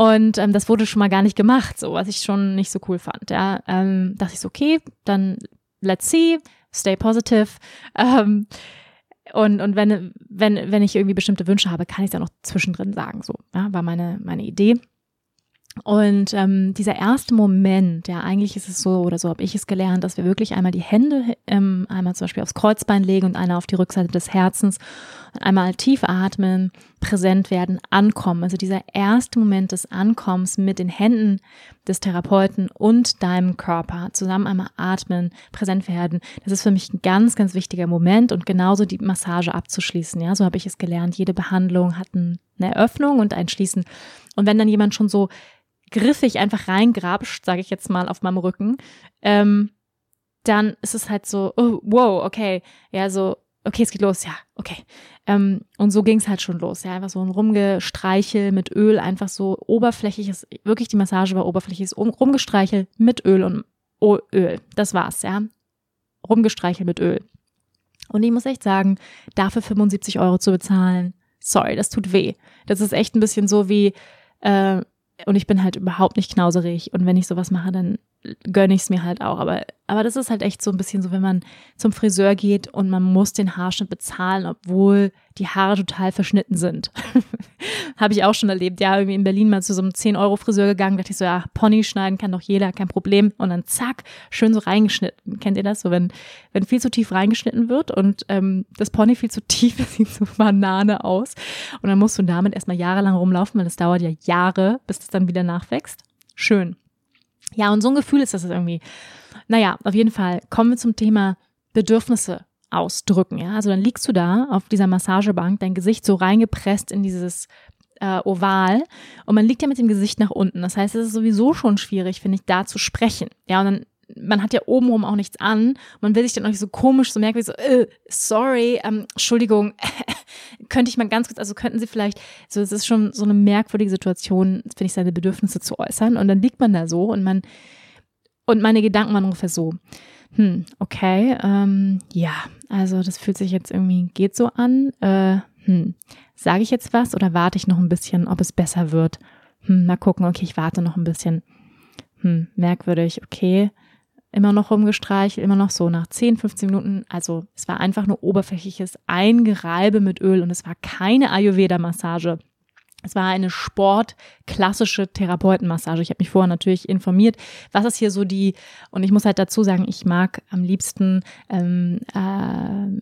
und ähm, das wurde schon mal gar nicht gemacht, so was ich schon nicht so cool fand. Ja, ähm, dachte ich so, okay, dann let's see, stay positive. Ähm, und, und wenn, wenn, wenn ich irgendwie bestimmte Wünsche habe, kann ich es ja noch zwischendrin sagen. So, ja, war meine, meine Idee. Und ähm, dieser erste Moment, ja, eigentlich ist es so, oder so habe ich es gelernt, dass wir wirklich einmal die Hände ähm, einmal zum Beispiel aufs Kreuzbein legen und einer auf die Rückseite des Herzens einmal tief atmen, präsent werden, ankommen. Also dieser erste Moment des Ankommens mit den Händen des Therapeuten und deinem Körper zusammen einmal atmen, präsent werden. Das ist für mich ein ganz, ganz wichtiger Moment und genauso die Massage abzuschließen. Ja, so habe ich es gelernt. Jede Behandlung hat eine Eröffnung und ein Schließen. Und wenn dann jemand schon so griffig einfach reingrabscht, sage ich jetzt mal, auf meinem Rücken, ähm, dann ist es halt so, oh, wow, okay, ja, so, okay, es geht los, ja, okay. Ähm, und so ging es halt schon los, ja, einfach so ein Rumgestreichel mit Öl, einfach so oberflächliches, wirklich die Massage war oberflächliches Rumgestreichel mit Öl und oh, Öl, das war's, ja. Rumgestreichel mit Öl. Und ich muss echt sagen, dafür 75 Euro zu bezahlen, sorry, das tut weh. Das ist echt ein bisschen so wie, äh, und ich bin halt überhaupt nicht knauserig. Und wenn ich sowas mache, dann gönne ich es mir halt auch. Aber, aber das ist halt echt so ein bisschen so, wenn man zum Friseur geht und man muss den Haarschnitt bezahlen, obwohl die Haare total verschnitten sind. Habe ich auch schon erlebt. Ja, irgendwie in Berlin mal zu so einem 10-Euro-Friseur gegangen, dachte ich so, ja, Pony schneiden kann doch jeder, kein Problem. Und dann zack, schön so reingeschnitten. Kennt ihr das? So, wenn, wenn viel zu tief reingeschnitten wird und ähm, das Pony viel zu tief, das sieht so Banane aus. Und dann musst du damit erstmal jahrelang rumlaufen, weil das dauert ja Jahre, bis das dann wieder nachwächst. Schön. Ja, und so ein Gefühl ist das irgendwie. Naja, auf jeden Fall kommen wir zum Thema Bedürfnisse ausdrücken. Ja, also dann liegst du da auf dieser Massagebank, dein Gesicht so reingepresst in dieses äh, Oval und man liegt ja mit dem Gesicht nach unten. Das heißt, es ist sowieso schon schwierig, finde ich, da zu sprechen. Ja, und dann man hat ja obenrum auch nichts an. Man will sich dann auch nicht so komisch, so merkwürdig so, äh, sorry, ähm, Entschuldigung, könnte ich mal ganz kurz, also könnten Sie vielleicht, so es ist schon so eine merkwürdige Situation, finde ich, seine Bedürfnisse zu äußern. Und dann liegt man da so und man, und meine Gedanken waren ungefähr so, hm, okay, ähm, ja, also das fühlt sich jetzt irgendwie, geht so an, äh, hm, sage ich jetzt was oder warte ich noch ein bisschen, ob es besser wird? Hm, mal gucken, okay, ich warte noch ein bisschen. Hm, merkwürdig, okay immer noch rumgestreichelt, immer noch so nach 10, 15 Minuten. Also es war einfach nur oberflächliches Eingereibe mit Öl und es war keine Ayurveda-Massage. Es war eine sportklassische Therapeutenmassage. Ich habe mich vorher natürlich informiert, was ist hier so die, und ich muss halt dazu sagen, ich mag am liebsten ähm, äh,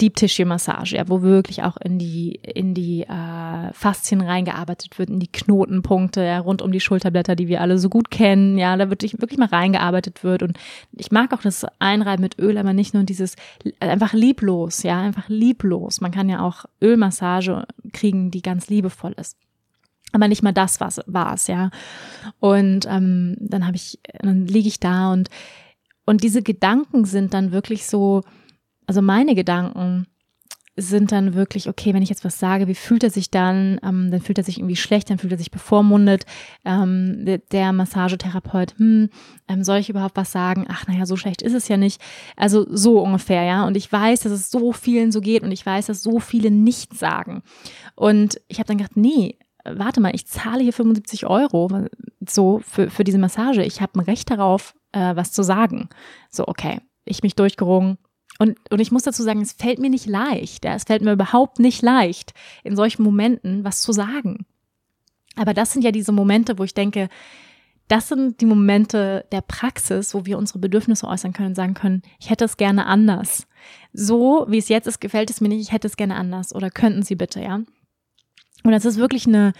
Deep Tissue Massage, ja, wo wirklich auch in die, in die äh, Faszien reingearbeitet wird, in die Knotenpunkte, ja, rund um die Schulterblätter, die wir alle so gut kennen, ja, da wirklich, wirklich mal reingearbeitet wird. Und ich mag auch das Einreiben mit Öl, aber nicht nur dieses einfach lieblos, ja, einfach lieblos. Man kann ja auch Ölmassage kriegen, die ganz liebevoll ist aber nicht mal das war es, ja. Und ähm, dann habe ich, dann liege ich da und und diese Gedanken sind dann wirklich so, also meine Gedanken sind dann wirklich, okay, wenn ich jetzt was sage, wie fühlt er sich dann? Ähm, dann fühlt er sich irgendwie schlecht, dann fühlt er sich bevormundet. Ähm, der, der Massagetherapeut, hm, ähm, soll ich überhaupt was sagen? Ach, naja, so schlecht ist es ja nicht. Also so ungefähr, ja. Und ich weiß, dass es so vielen so geht und ich weiß, dass so viele nichts sagen. Und ich habe dann gedacht, nee, warte mal, ich zahle hier 75 Euro so für, für diese Massage. Ich habe ein Recht darauf, äh, was zu sagen. So, okay, ich mich durchgerungen. Und, und ich muss dazu sagen, es fällt mir nicht leicht. Ja, es fällt mir überhaupt nicht leicht, in solchen Momenten was zu sagen. Aber das sind ja diese Momente, wo ich denke, das sind die Momente der Praxis, wo wir unsere Bedürfnisse äußern können und sagen können, ich hätte es gerne anders. So wie es jetzt ist, gefällt es mir nicht, ich hätte es gerne anders. Oder könnten Sie bitte, ja? Und es ist wirklich eine,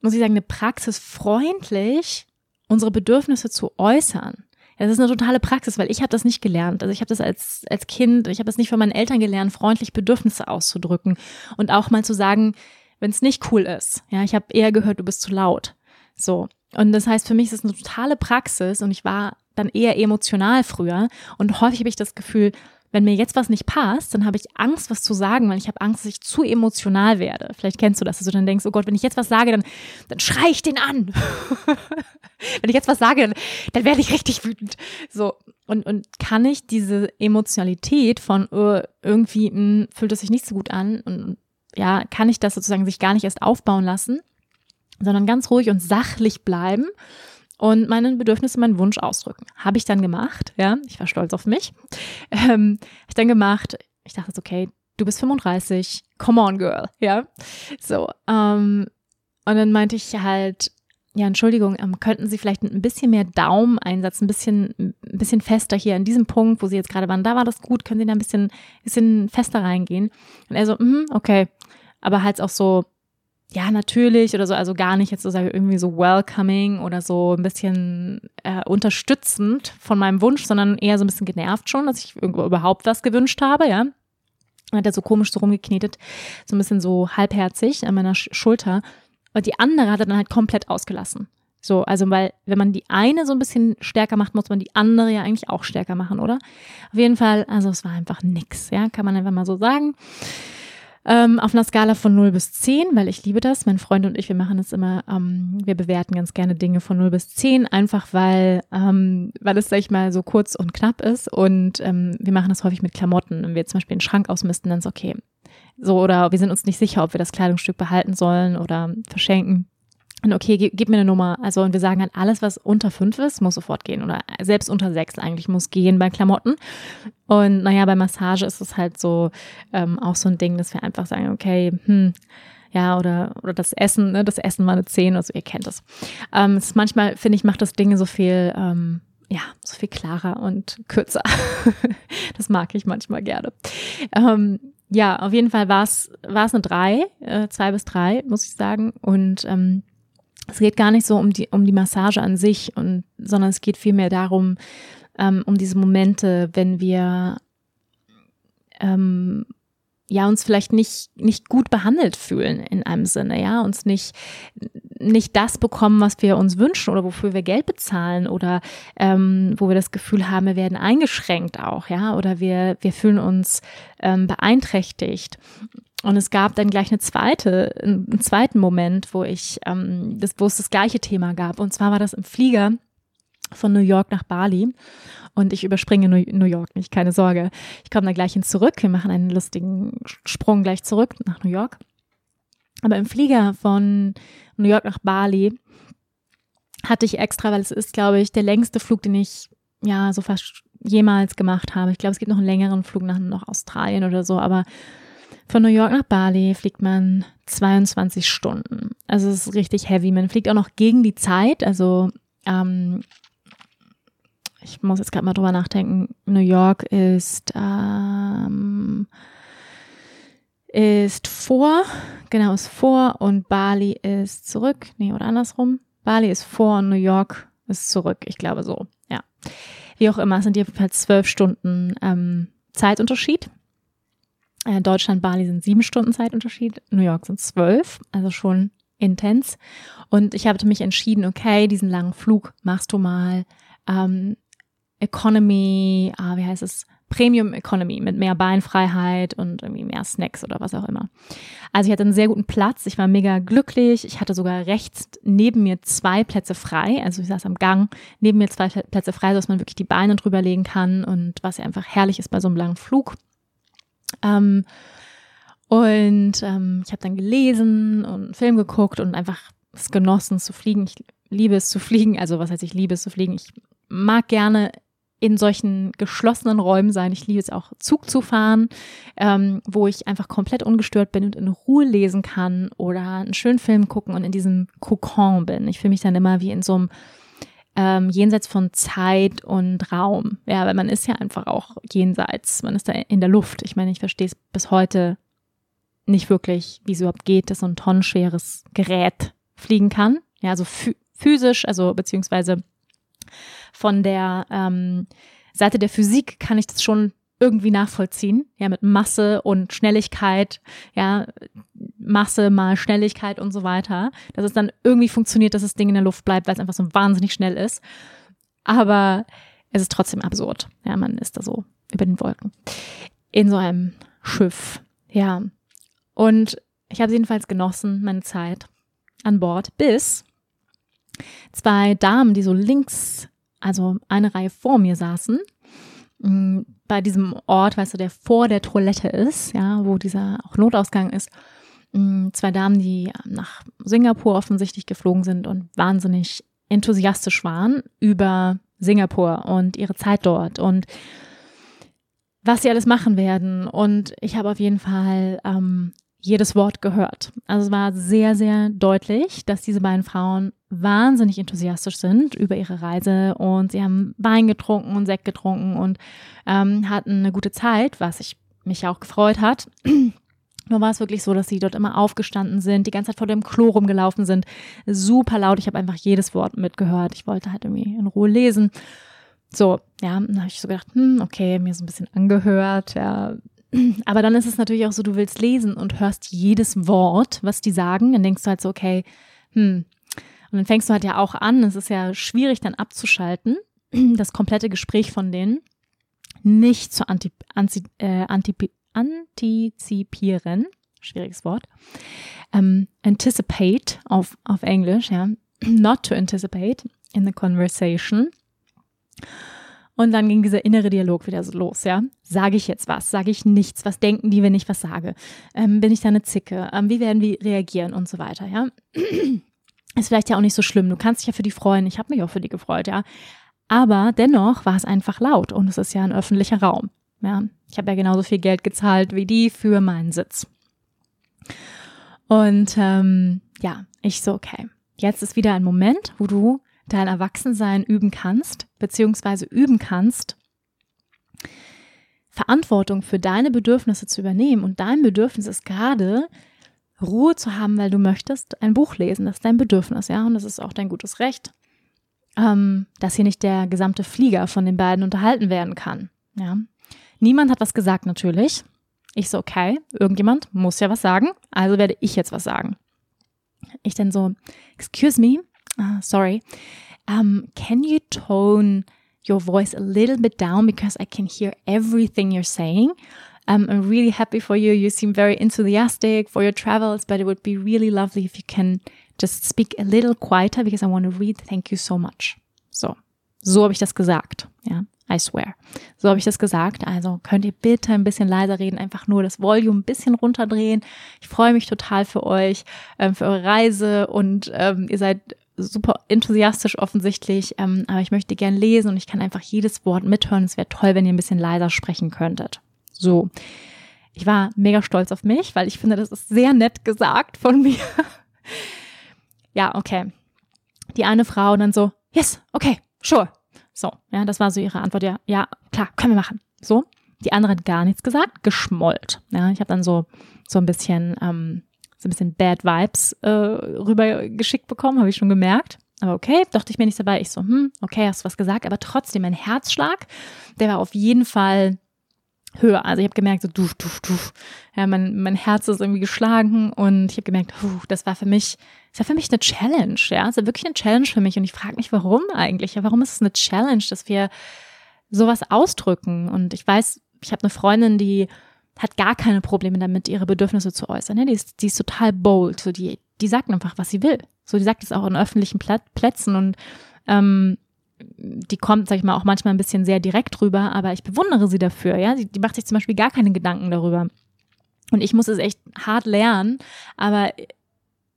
muss ich sagen, eine Praxis freundlich, unsere Bedürfnisse zu äußern. Das ist eine totale Praxis, weil ich habe das nicht gelernt. Also ich habe das als, als Kind, ich habe das nicht von meinen Eltern gelernt, freundlich Bedürfnisse auszudrücken und auch mal zu sagen, wenn es nicht cool ist. Ja, ich habe eher gehört, du bist zu laut. So. Und das heißt, für mich ist es eine totale Praxis und ich war dann eher emotional früher und häufig habe ich das Gefühl, wenn mir jetzt was nicht passt, dann habe ich Angst, was zu sagen, weil ich habe Angst, dass ich zu emotional werde. Vielleicht kennst du das, dass du dann denkst, oh Gott, wenn ich jetzt was sage, dann, dann schrei ich den an. wenn ich jetzt was sage, dann, dann werde ich richtig wütend. So. Und, und kann ich diese Emotionalität von uh, irgendwie mh, hm, fühlt es sich nicht so gut an und ja, kann ich das sozusagen sich gar nicht erst aufbauen lassen, sondern ganz ruhig und sachlich bleiben und meinen Bedürfnisse, meinen Wunsch ausdrücken. Habe ich dann gemacht, ja, ich war stolz auf mich. Ähm, habe ich dann gemacht, ich dachte okay, du bist 35, come on, girl, ja. So, ähm, und dann meinte ich halt, ja, Entschuldigung, ähm, könnten Sie vielleicht ein bisschen mehr Daumen einsetzen, ein bisschen, ein bisschen fester hier an diesem Punkt, wo Sie jetzt gerade waren, da war das gut, können Sie da ein bisschen, bisschen fester reingehen? Und er so, mm, okay, aber halt auch so, ja, natürlich oder so, also gar nicht jetzt so irgendwie so welcoming oder so ein bisschen äh, unterstützend von meinem Wunsch, sondern eher so ein bisschen genervt schon, dass ich überhaupt was gewünscht habe, ja. Dann hat er so komisch so rumgeknetet, so ein bisschen so halbherzig an meiner Schulter. Und die andere hat er dann halt komplett ausgelassen. So, also weil, wenn man die eine so ein bisschen stärker macht, muss man die andere ja eigentlich auch stärker machen, oder? Auf jeden Fall, also es war einfach nix, ja, kann man einfach mal so sagen ähm, auf einer Skala von 0 bis 10, weil ich liebe das. Mein Freund und ich, wir machen es immer, ähm, wir bewerten ganz gerne Dinge von 0 bis 10, einfach weil, ähm, weil es, sag ich mal, so kurz und knapp ist. Und ähm, wir machen das häufig mit Klamotten. Wenn wir zum Beispiel einen Schrank ausmisten, dann ist okay. So, oder wir sind uns nicht sicher, ob wir das Kleidungsstück behalten sollen oder verschenken. Und okay, gib, gib, mir eine Nummer. Also, und wir sagen halt, alles, was unter fünf ist, muss sofort gehen. Oder selbst unter sechs eigentlich muss gehen bei Klamotten. Und naja, bei Massage ist es halt so ähm, auch so ein Ding, dass wir einfach sagen, okay, hm, ja, oder, oder das Essen, ne, das Essen war eine zehn, also ihr kennt es. Ähm, es manchmal, finde ich, macht das Ding so viel, ähm, ja, so viel klarer und kürzer. das mag ich manchmal gerne. Ähm, ja, auf jeden Fall war es war es eine drei, äh, zwei bis drei, muss ich sagen. Und ähm, es geht gar nicht so um die, um die Massage an sich, und, sondern es geht vielmehr darum, ähm, um diese Momente, wenn wir ähm, ja uns vielleicht nicht nicht gut behandelt fühlen in einem Sinne, ja, uns nicht nicht das bekommen, was wir uns wünschen oder wofür wir Geld bezahlen oder ähm, wo wir das Gefühl haben, wir werden eingeschränkt auch, ja, oder wir wir fühlen uns ähm, beeinträchtigt und es gab dann gleich eine zweite, einen zweiten Moment, wo ich, ähm, das, wo es das gleiche Thema gab. Und zwar war das im Flieger von New York nach Bali. Und ich überspringe New York nicht, keine Sorge. Ich komme da gleich hin zurück. Wir machen einen lustigen Sprung gleich zurück nach New York. Aber im Flieger von New York nach Bali hatte ich extra, weil es ist, glaube ich, der längste Flug, den ich ja so fast jemals gemacht habe. Ich glaube, es gibt noch einen längeren Flug nach, nach Australien oder so, aber Von New York nach Bali fliegt man 22 Stunden. Also es ist richtig heavy. Man fliegt auch noch gegen die Zeit. Also ähm, ich muss jetzt gerade mal drüber nachdenken. New York ist ähm, ist vor, genau ist vor und Bali ist zurück. Nee, oder andersrum. Bali ist vor und New York ist zurück. Ich glaube so. Ja. Wie auch immer, es sind jedenfalls zwölf Stunden ähm, Zeitunterschied. Äh, Deutschland, Bali sind sieben Stunden Zeitunterschied, New York sind zwölf, also schon intens. Und ich habe mich entschieden, okay, diesen langen Flug machst du mal ähm, Economy, ah, wie heißt es? Premium Economy mit mehr Beinfreiheit und irgendwie mehr Snacks oder was auch immer. Also ich hatte einen sehr guten Platz, ich war mega glücklich, ich hatte sogar rechts neben mir zwei Plätze frei, also ich saß am Gang, neben mir zwei Plätze frei, sodass man wirklich die Beine drüber legen kann und was ja einfach herrlich ist bei so einem langen Flug. Ähm, und ähm, ich habe dann gelesen und einen Film geguckt und einfach es genossen zu fliegen. Ich liebe es zu fliegen. Also was heißt, ich liebe es zu fliegen? Ich mag gerne in solchen geschlossenen Räumen sein. Ich liebe es auch Zug zu fahren, ähm, wo ich einfach komplett ungestört bin und in Ruhe lesen kann oder einen schönen Film gucken und in diesem Kokon bin. Ich fühle mich dann immer wie in so einem ähm, jenseits von Zeit und Raum. Ja, weil man ist ja einfach auch jenseits, man ist da in der Luft. Ich meine, ich verstehe es bis heute nicht wirklich, wie es überhaupt geht, dass so ein tonnenschweres Gerät fliegen kann. Ja, also physisch, also beziehungsweise von der ähm, Seite der Physik kann ich das schon irgendwie nachvollziehen, ja, mit Masse und Schnelligkeit, ja, Masse mal Schnelligkeit und so weiter, dass es dann irgendwie funktioniert, dass das Ding in der Luft bleibt, weil es einfach so wahnsinnig schnell ist. Aber es ist trotzdem absurd. Ja, man ist da so über den Wolken. In so einem Schiff. Ja. Und ich habe jedenfalls genossen, meine Zeit an Bord, bis zwei Damen, die so links, also eine Reihe vor mir saßen, mm, bei diesem Ort, weißt du, der vor der Toilette ist, ja, wo dieser auch Notausgang ist, mm, zwei Damen, die nach Singapur offensichtlich geflogen sind und wahnsinnig enthusiastisch waren über Singapur und ihre Zeit dort und was sie alles machen werden. Und ich habe auf jeden Fall ähm, jedes Wort gehört. Also es war sehr, sehr deutlich, dass diese beiden Frauen wahnsinnig enthusiastisch sind über ihre Reise und sie haben Wein getrunken und Sekt getrunken und ähm, hatten eine gute Zeit, was ich mich auch gefreut hat. Nur war es wirklich so, dass sie dort immer aufgestanden sind, die ganze Zeit vor dem Klo rumgelaufen sind, super laut. Ich habe einfach jedes Wort mitgehört. Ich wollte halt irgendwie in Ruhe lesen. So, ja, dann habe ich so gedacht, hm, okay, mir so ein bisschen angehört, ja. Aber dann ist es natürlich auch so, du willst lesen und hörst jedes Wort, was die sagen. Dann denkst du halt so, okay, hm. Und dann fängst du halt ja auch an. Es ist ja schwierig, dann abzuschalten, das komplette Gespräch von denen nicht zu anti, anti, äh, anti, antizipieren. Schwieriges Wort. Um, anticipate auf, auf Englisch, ja. Not to anticipate in the conversation. Und dann ging dieser innere Dialog wieder so los, ja. Sage ich jetzt was? Sage ich nichts? Was denken die, wenn ich was sage? Ähm, bin ich da eine Zicke? Ähm, wie werden die reagieren und so weiter, ja? Ist vielleicht ja auch nicht so schlimm. Du kannst dich ja für die freuen. Ich habe mich auch für die gefreut, ja. Aber dennoch war es einfach laut und es ist ja ein öffentlicher Raum. Ja, ich habe ja genauso viel Geld gezahlt wie die für meinen Sitz. Und ähm, ja, ich so, okay, jetzt ist wieder ein Moment, wo du dein Erwachsensein üben kannst, beziehungsweise üben kannst, Verantwortung für deine Bedürfnisse zu übernehmen. Und dein Bedürfnis ist gerade, Ruhe zu haben, weil du möchtest ein Buch lesen. Das ist dein Bedürfnis, ja. Und das ist auch dein gutes Recht, ähm, dass hier nicht der gesamte Flieger von den beiden unterhalten werden kann. Ja. Niemand hat was gesagt, natürlich. Ich so, okay, irgendjemand muss ja was sagen, also werde ich jetzt was sagen. Ich dann so, excuse me, uh, sorry, um, can you tone your voice a little bit down because I can hear everything you're saying. Um, I'm really happy for you. You seem very enthusiastic for your travels, but it would be really lovely if you can just speak a little quieter because I want to read. Thank you so much. So, so habe ich das gesagt. Ja, I swear. So habe ich das gesagt. Also könnt ihr bitte ein bisschen leiser reden, einfach nur das Volume ein bisschen runterdrehen. Ich freue mich total für euch, ähm, für eure Reise und ähm, ihr seid super enthusiastisch offensichtlich, ähm, aber ich möchte gern lesen und ich kann einfach jedes Wort mithören. Es wäre toll, wenn ihr ein bisschen leiser sprechen könntet. So. Ich war mega stolz auf mich, weil ich finde, das ist sehr nett gesagt von mir. ja, okay. Die eine Frau dann so, yes, okay, sure. So, ja, das war so ihre Antwort. Ja, ja, klar, können wir machen. So. Die andere hat gar nichts gesagt, geschmollt. Ja, ich habe dann so, so ein bisschen, ähm, so ein bisschen Bad Vibes äh, rübergeschickt bekommen, habe ich schon gemerkt. Aber okay, dachte ich mir nicht dabei. Ich so, hm, okay, hast du was gesagt, aber trotzdem mein Herzschlag, der war auf jeden Fall höher. Also ich habe gemerkt, so duf, duf, duf. Ja, mein, mein Herz ist irgendwie geschlagen und ich habe gemerkt, puh, das war für mich, das war für mich eine Challenge, ja. Das war wirklich eine Challenge für mich und ich frage mich, warum eigentlich? Ja, warum ist es eine Challenge, dass wir sowas ausdrücken? Und ich weiß, ich habe eine Freundin, die hat gar keine Probleme damit, ihre Bedürfnisse zu äußern. Die, ist, die ist total bold. So die, die sagt einfach, was sie will. So, die sagt es auch in öffentlichen Plätzen und ähm, die kommt, sag ich mal, auch manchmal ein bisschen sehr direkt rüber, aber ich bewundere sie dafür, ja. Die, die macht sich zum Beispiel gar keine Gedanken darüber. Und ich muss es echt hart lernen, aber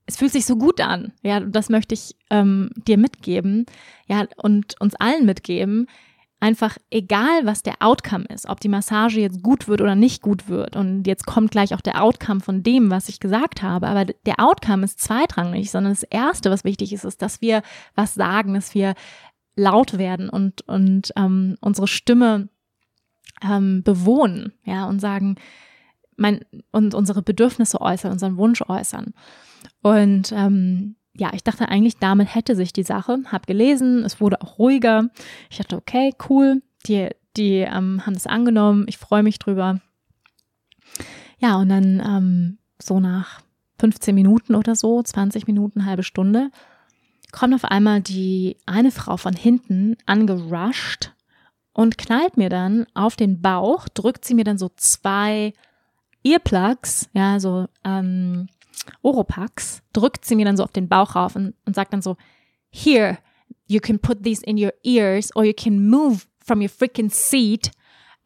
es fühlt sich so gut an. Ja, das möchte ich ähm, dir mitgeben, ja, und uns allen mitgeben. Einfach egal, was der Outcome ist, ob die Massage jetzt gut wird oder nicht gut wird. Und jetzt kommt gleich auch der Outcome von dem, was ich gesagt habe. Aber der Outcome ist zweitrangig, sondern das Erste, was wichtig ist, ist, dass wir was sagen, dass wir laut werden und, und ähm, unsere Stimme ähm, bewohnen, ja, und sagen, mein, und unsere Bedürfnisse äußern, unseren Wunsch äußern. Und ähm, ja, ich dachte eigentlich, damit hätte sich die Sache. Hab gelesen, es wurde auch ruhiger. Ich dachte, okay, cool, die, die ähm, haben das angenommen, ich freue mich drüber. Ja, und dann ähm, so nach 15 Minuten oder so, 20 Minuten, halbe Stunde, kommt auf einmal die eine Frau von hinten angerusht und knallt mir dann auf den Bauch, drückt sie mir dann so zwei Earplugs, ja, so ähm, Oropax, drückt sie mir dann so auf den Bauch rauf und, und sagt dann so, here, you can put these in your ears or you can move from your freaking seat.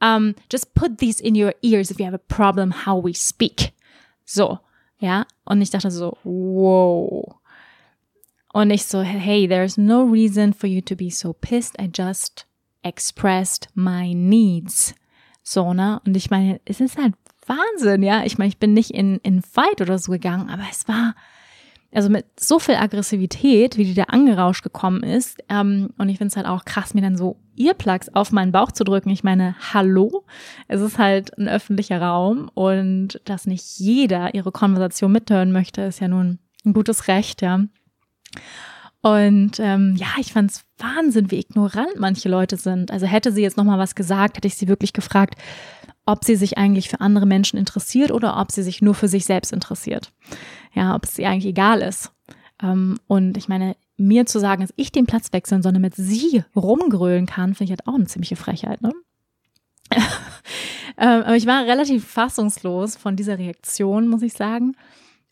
Um, just put these in your ears if you have a problem how we speak. So, ja. Und ich dachte so, wow. Und ich so, hey, there's no reason for you to be so pissed. I just expressed my needs. So, ne? Und ich meine, es ist halt Wahnsinn, ja. Ich meine, ich bin nicht in, in Fight oder so gegangen, aber es war, also mit so viel Aggressivität, wie die da angerauscht gekommen ist. Ähm, und ich finde es halt auch krass, mir dann so Earplugs auf meinen Bauch zu drücken. Ich meine, hallo, es ist halt ein öffentlicher Raum und dass nicht jeder ihre Konversation mithören möchte, ist ja nun ein gutes Recht, ja. Und ähm, ja, ich fand es Wahnsinn, wie ignorant manche Leute sind. Also hätte sie jetzt noch mal was gesagt, hätte ich sie wirklich gefragt, ob sie sich eigentlich für andere Menschen interessiert oder ob sie sich nur für sich selbst interessiert. Ja, ob es ihr eigentlich egal ist. Ähm, und ich meine, mir zu sagen, dass ich den Platz wechseln, sondern mit sie rumgrölen kann, finde ich halt auch eine ziemliche Frechheit, ne? ähm, aber ich war relativ fassungslos von dieser Reaktion, muss ich sagen.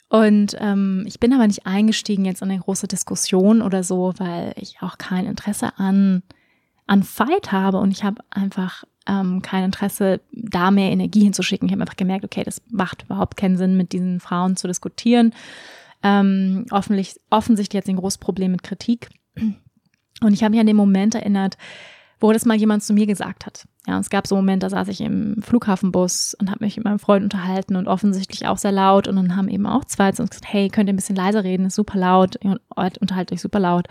Und ähm, ich bin aber nicht eingestiegen jetzt in eine große Diskussion oder so, weil ich auch kein Interesse an, an Fight habe und ich habe einfach ähm, kein Interesse, da mehr Energie hinzuschicken. Ich habe einfach gemerkt, okay, das macht überhaupt keinen Sinn, mit diesen Frauen zu diskutieren. Ähm, offensichtlich, offensichtlich jetzt ein großes Problem mit Kritik. Und ich habe mich an den Moment erinnert, wo das mal jemand zu mir gesagt hat. Ja, es gab so Momente, da saß ich im Flughafenbus und habe mich mit meinem Freund unterhalten und offensichtlich auch sehr laut. Und dann haben eben auch zwei zu uns gesagt, hey, könnt ihr ein bisschen leiser reden, ist super laut, ihr unterhaltet euch super laut.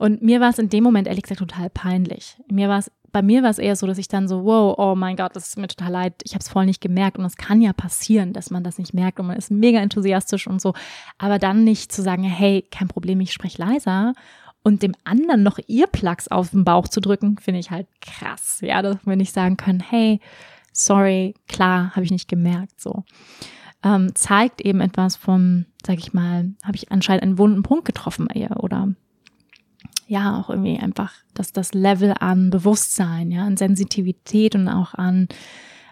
Und mir war es in dem Moment ehrlich gesagt total peinlich. Mir war es, bei mir war es eher so, dass ich dann so, wow, oh mein Gott, das ist mir total leid, ich habe es voll nicht gemerkt. Und es kann ja passieren, dass man das nicht merkt und man ist mega enthusiastisch und so. Aber dann nicht zu sagen, hey, kein Problem, ich spreche leiser und dem anderen noch Earplugs auf den Bauch zu drücken, finde ich halt krass. Ja, dass wir nicht sagen können, hey, sorry, klar, habe ich nicht gemerkt, so. Ähm, zeigt eben etwas von, sag ich mal, habe ich anscheinend einen wunden Punkt getroffen eher oder ja, auch irgendwie einfach, dass das Level an Bewusstsein, ja, an Sensitivität und auch an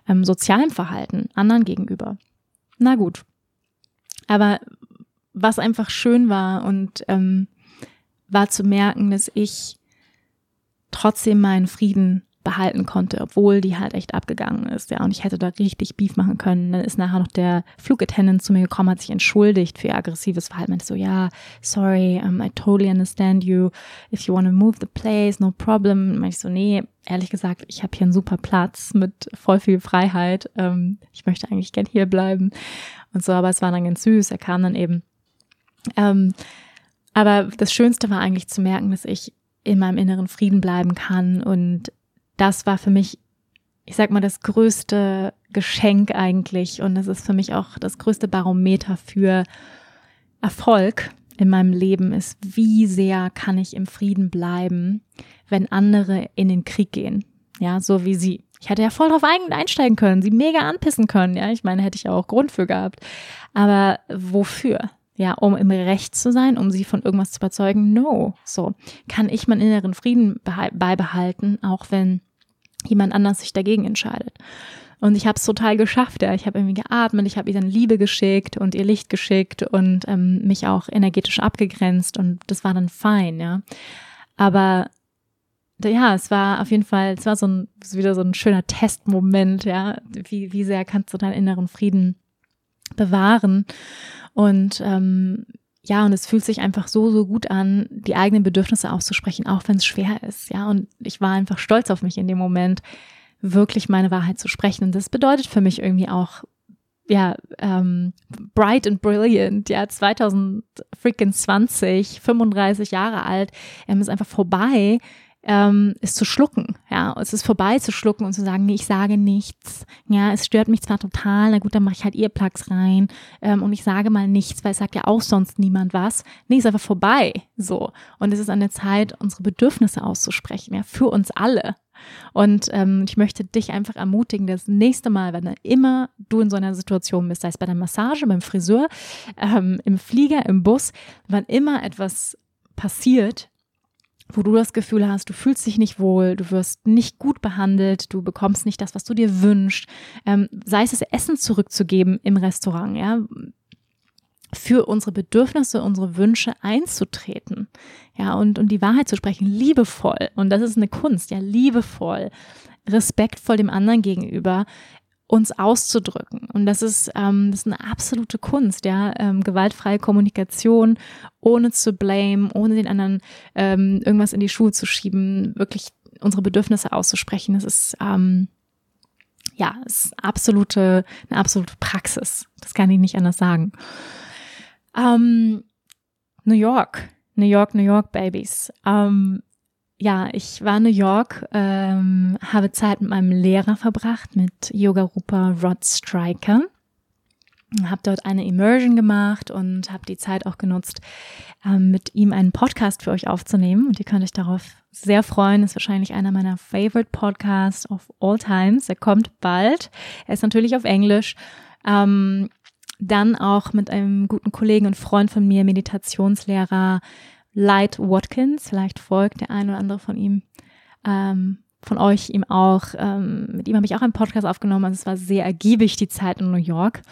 ähm, sozialem Verhalten anderen gegenüber. Na gut. Aber was einfach schön war und ähm, war zu merken, dass ich trotzdem meinen Frieden behalten konnte, obwohl die halt echt abgegangen ist. Ja, und ich hätte da richtig Beef machen können. Dann ist nachher noch der Flugattendant zu mir gekommen, hat sich entschuldigt für ihr aggressives Verhalten. Meinte so, ja, sorry, um, I totally understand you. If you want to move the place, no problem. Meinte ich so, nee, ehrlich gesagt, ich habe hier einen super Platz mit voll viel Freiheit. Ähm, ich möchte eigentlich gern hier bleiben und so, aber es war dann ganz süß. Er kam dann eben. Ähm, aber das Schönste war eigentlich zu merken, dass ich in meinem inneren Frieden bleiben kann. Und das war für mich, ich sag mal, das größte Geschenk eigentlich. Und das ist für mich auch das größte Barometer für Erfolg in meinem Leben ist, wie sehr kann ich im Frieden bleiben, wenn andere in den Krieg gehen. Ja, so wie sie. Ich hätte ja voll drauf einsteigen können, sie mega anpissen können. Ja, ich meine, hätte ich auch Grund für gehabt. Aber wofür? Ja, um im Recht zu sein, um sie von irgendwas zu überzeugen? No. So. Kann ich meinen inneren Frieden beibehalten, auch wenn jemand anders sich dagegen entscheidet? Und ich habe es total geschafft. Ja. Ich habe irgendwie geatmet, ich habe ihr dann Liebe geschickt und ihr Licht geschickt und ähm, mich auch energetisch abgegrenzt und das war dann fein, ja. Aber ja, es war auf jeden Fall, es war so ein, wieder so ein schöner Testmoment, ja. Wie, wie sehr kannst du deinen inneren Frieden bewahren? Und ähm, ja, und es fühlt sich einfach so, so gut an, die eigenen Bedürfnisse auszusprechen, auch wenn es schwer ist. Ja, und ich war einfach stolz auf mich in dem Moment, wirklich meine Wahrheit zu sprechen. Und das bedeutet für mich irgendwie auch, ja, ähm, bright and brilliant, ja, 2020, 35 Jahre alt, ähm, ist einfach vorbei ähm, es zu schlucken. Ja, es ist vorbei zu schlucken und zu sagen, nee, ich sage nichts. Ja, es stört mich zwar total, na gut, dann mache ich halt Earplugs rein ähm, und ich sage mal nichts, weil es sagt ja auch sonst niemand was. Nee, ist einfach vorbei. So. Und es ist an der Zeit, unsere Bedürfnisse auszusprechen, ja, für uns alle. Und ähm, ich möchte dich einfach ermutigen, das nächste Mal, wenn immer du in so einer Situation bist, sei es bei der Massage, beim Friseur, ähm, im Flieger, im Bus, wann immer etwas passiert, wo du das Gefühl hast, du fühlst dich nicht wohl, du wirst nicht gut behandelt, du bekommst nicht das, was du dir wünschst, ähm, sei es das Essen zurückzugeben im Restaurant, ja, für unsere Bedürfnisse, unsere Wünsche einzutreten, ja, und, und die Wahrheit zu sprechen, liebevoll. Und das ist eine Kunst, ja, liebevoll, respektvoll dem anderen gegenüber, uns auszudrücken. Und das ist, ähm, das ist eine absolute Kunst, ja, ähm, gewaltfreie Kommunikation, ohne zu blame, ohne den anderen ähm, irgendwas in die Schuhe zu schieben, wirklich unsere Bedürfnisse auszusprechen. Das ist, ähm, ja, ist absolute, eine absolute Praxis. Das kann ich nicht anders sagen. Ähm, New York, New York, New York Babies. Ähm, ja, ich war in New York, ähm, habe Zeit mit meinem Lehrer verbracht, mit Yoga Rupa Rod Striker. Habe dort eine Immersion gemacht und habe die Zeit auch genutzt, ähm, mit ihm einen Podcast für euch aufzunehmen. Und ihr könnt euch darauf sehr freuen. Ist wahrscheinlich einer meiner favorite Podcasts of all times. Er kommt bald. Er ist natürlich auf Englisch. Ähm, dann auch mit einem guten Kollegen und Freund von mir, Meditationslehrer Light Watkins. Vielleicht folgt der ein oder andere von ihm, ähm, von euch ihm auch. Ähm, mit ihm habe ich auch einen Podcast aufgenommen. Also es war sehr ergiebig die Zeit in New York.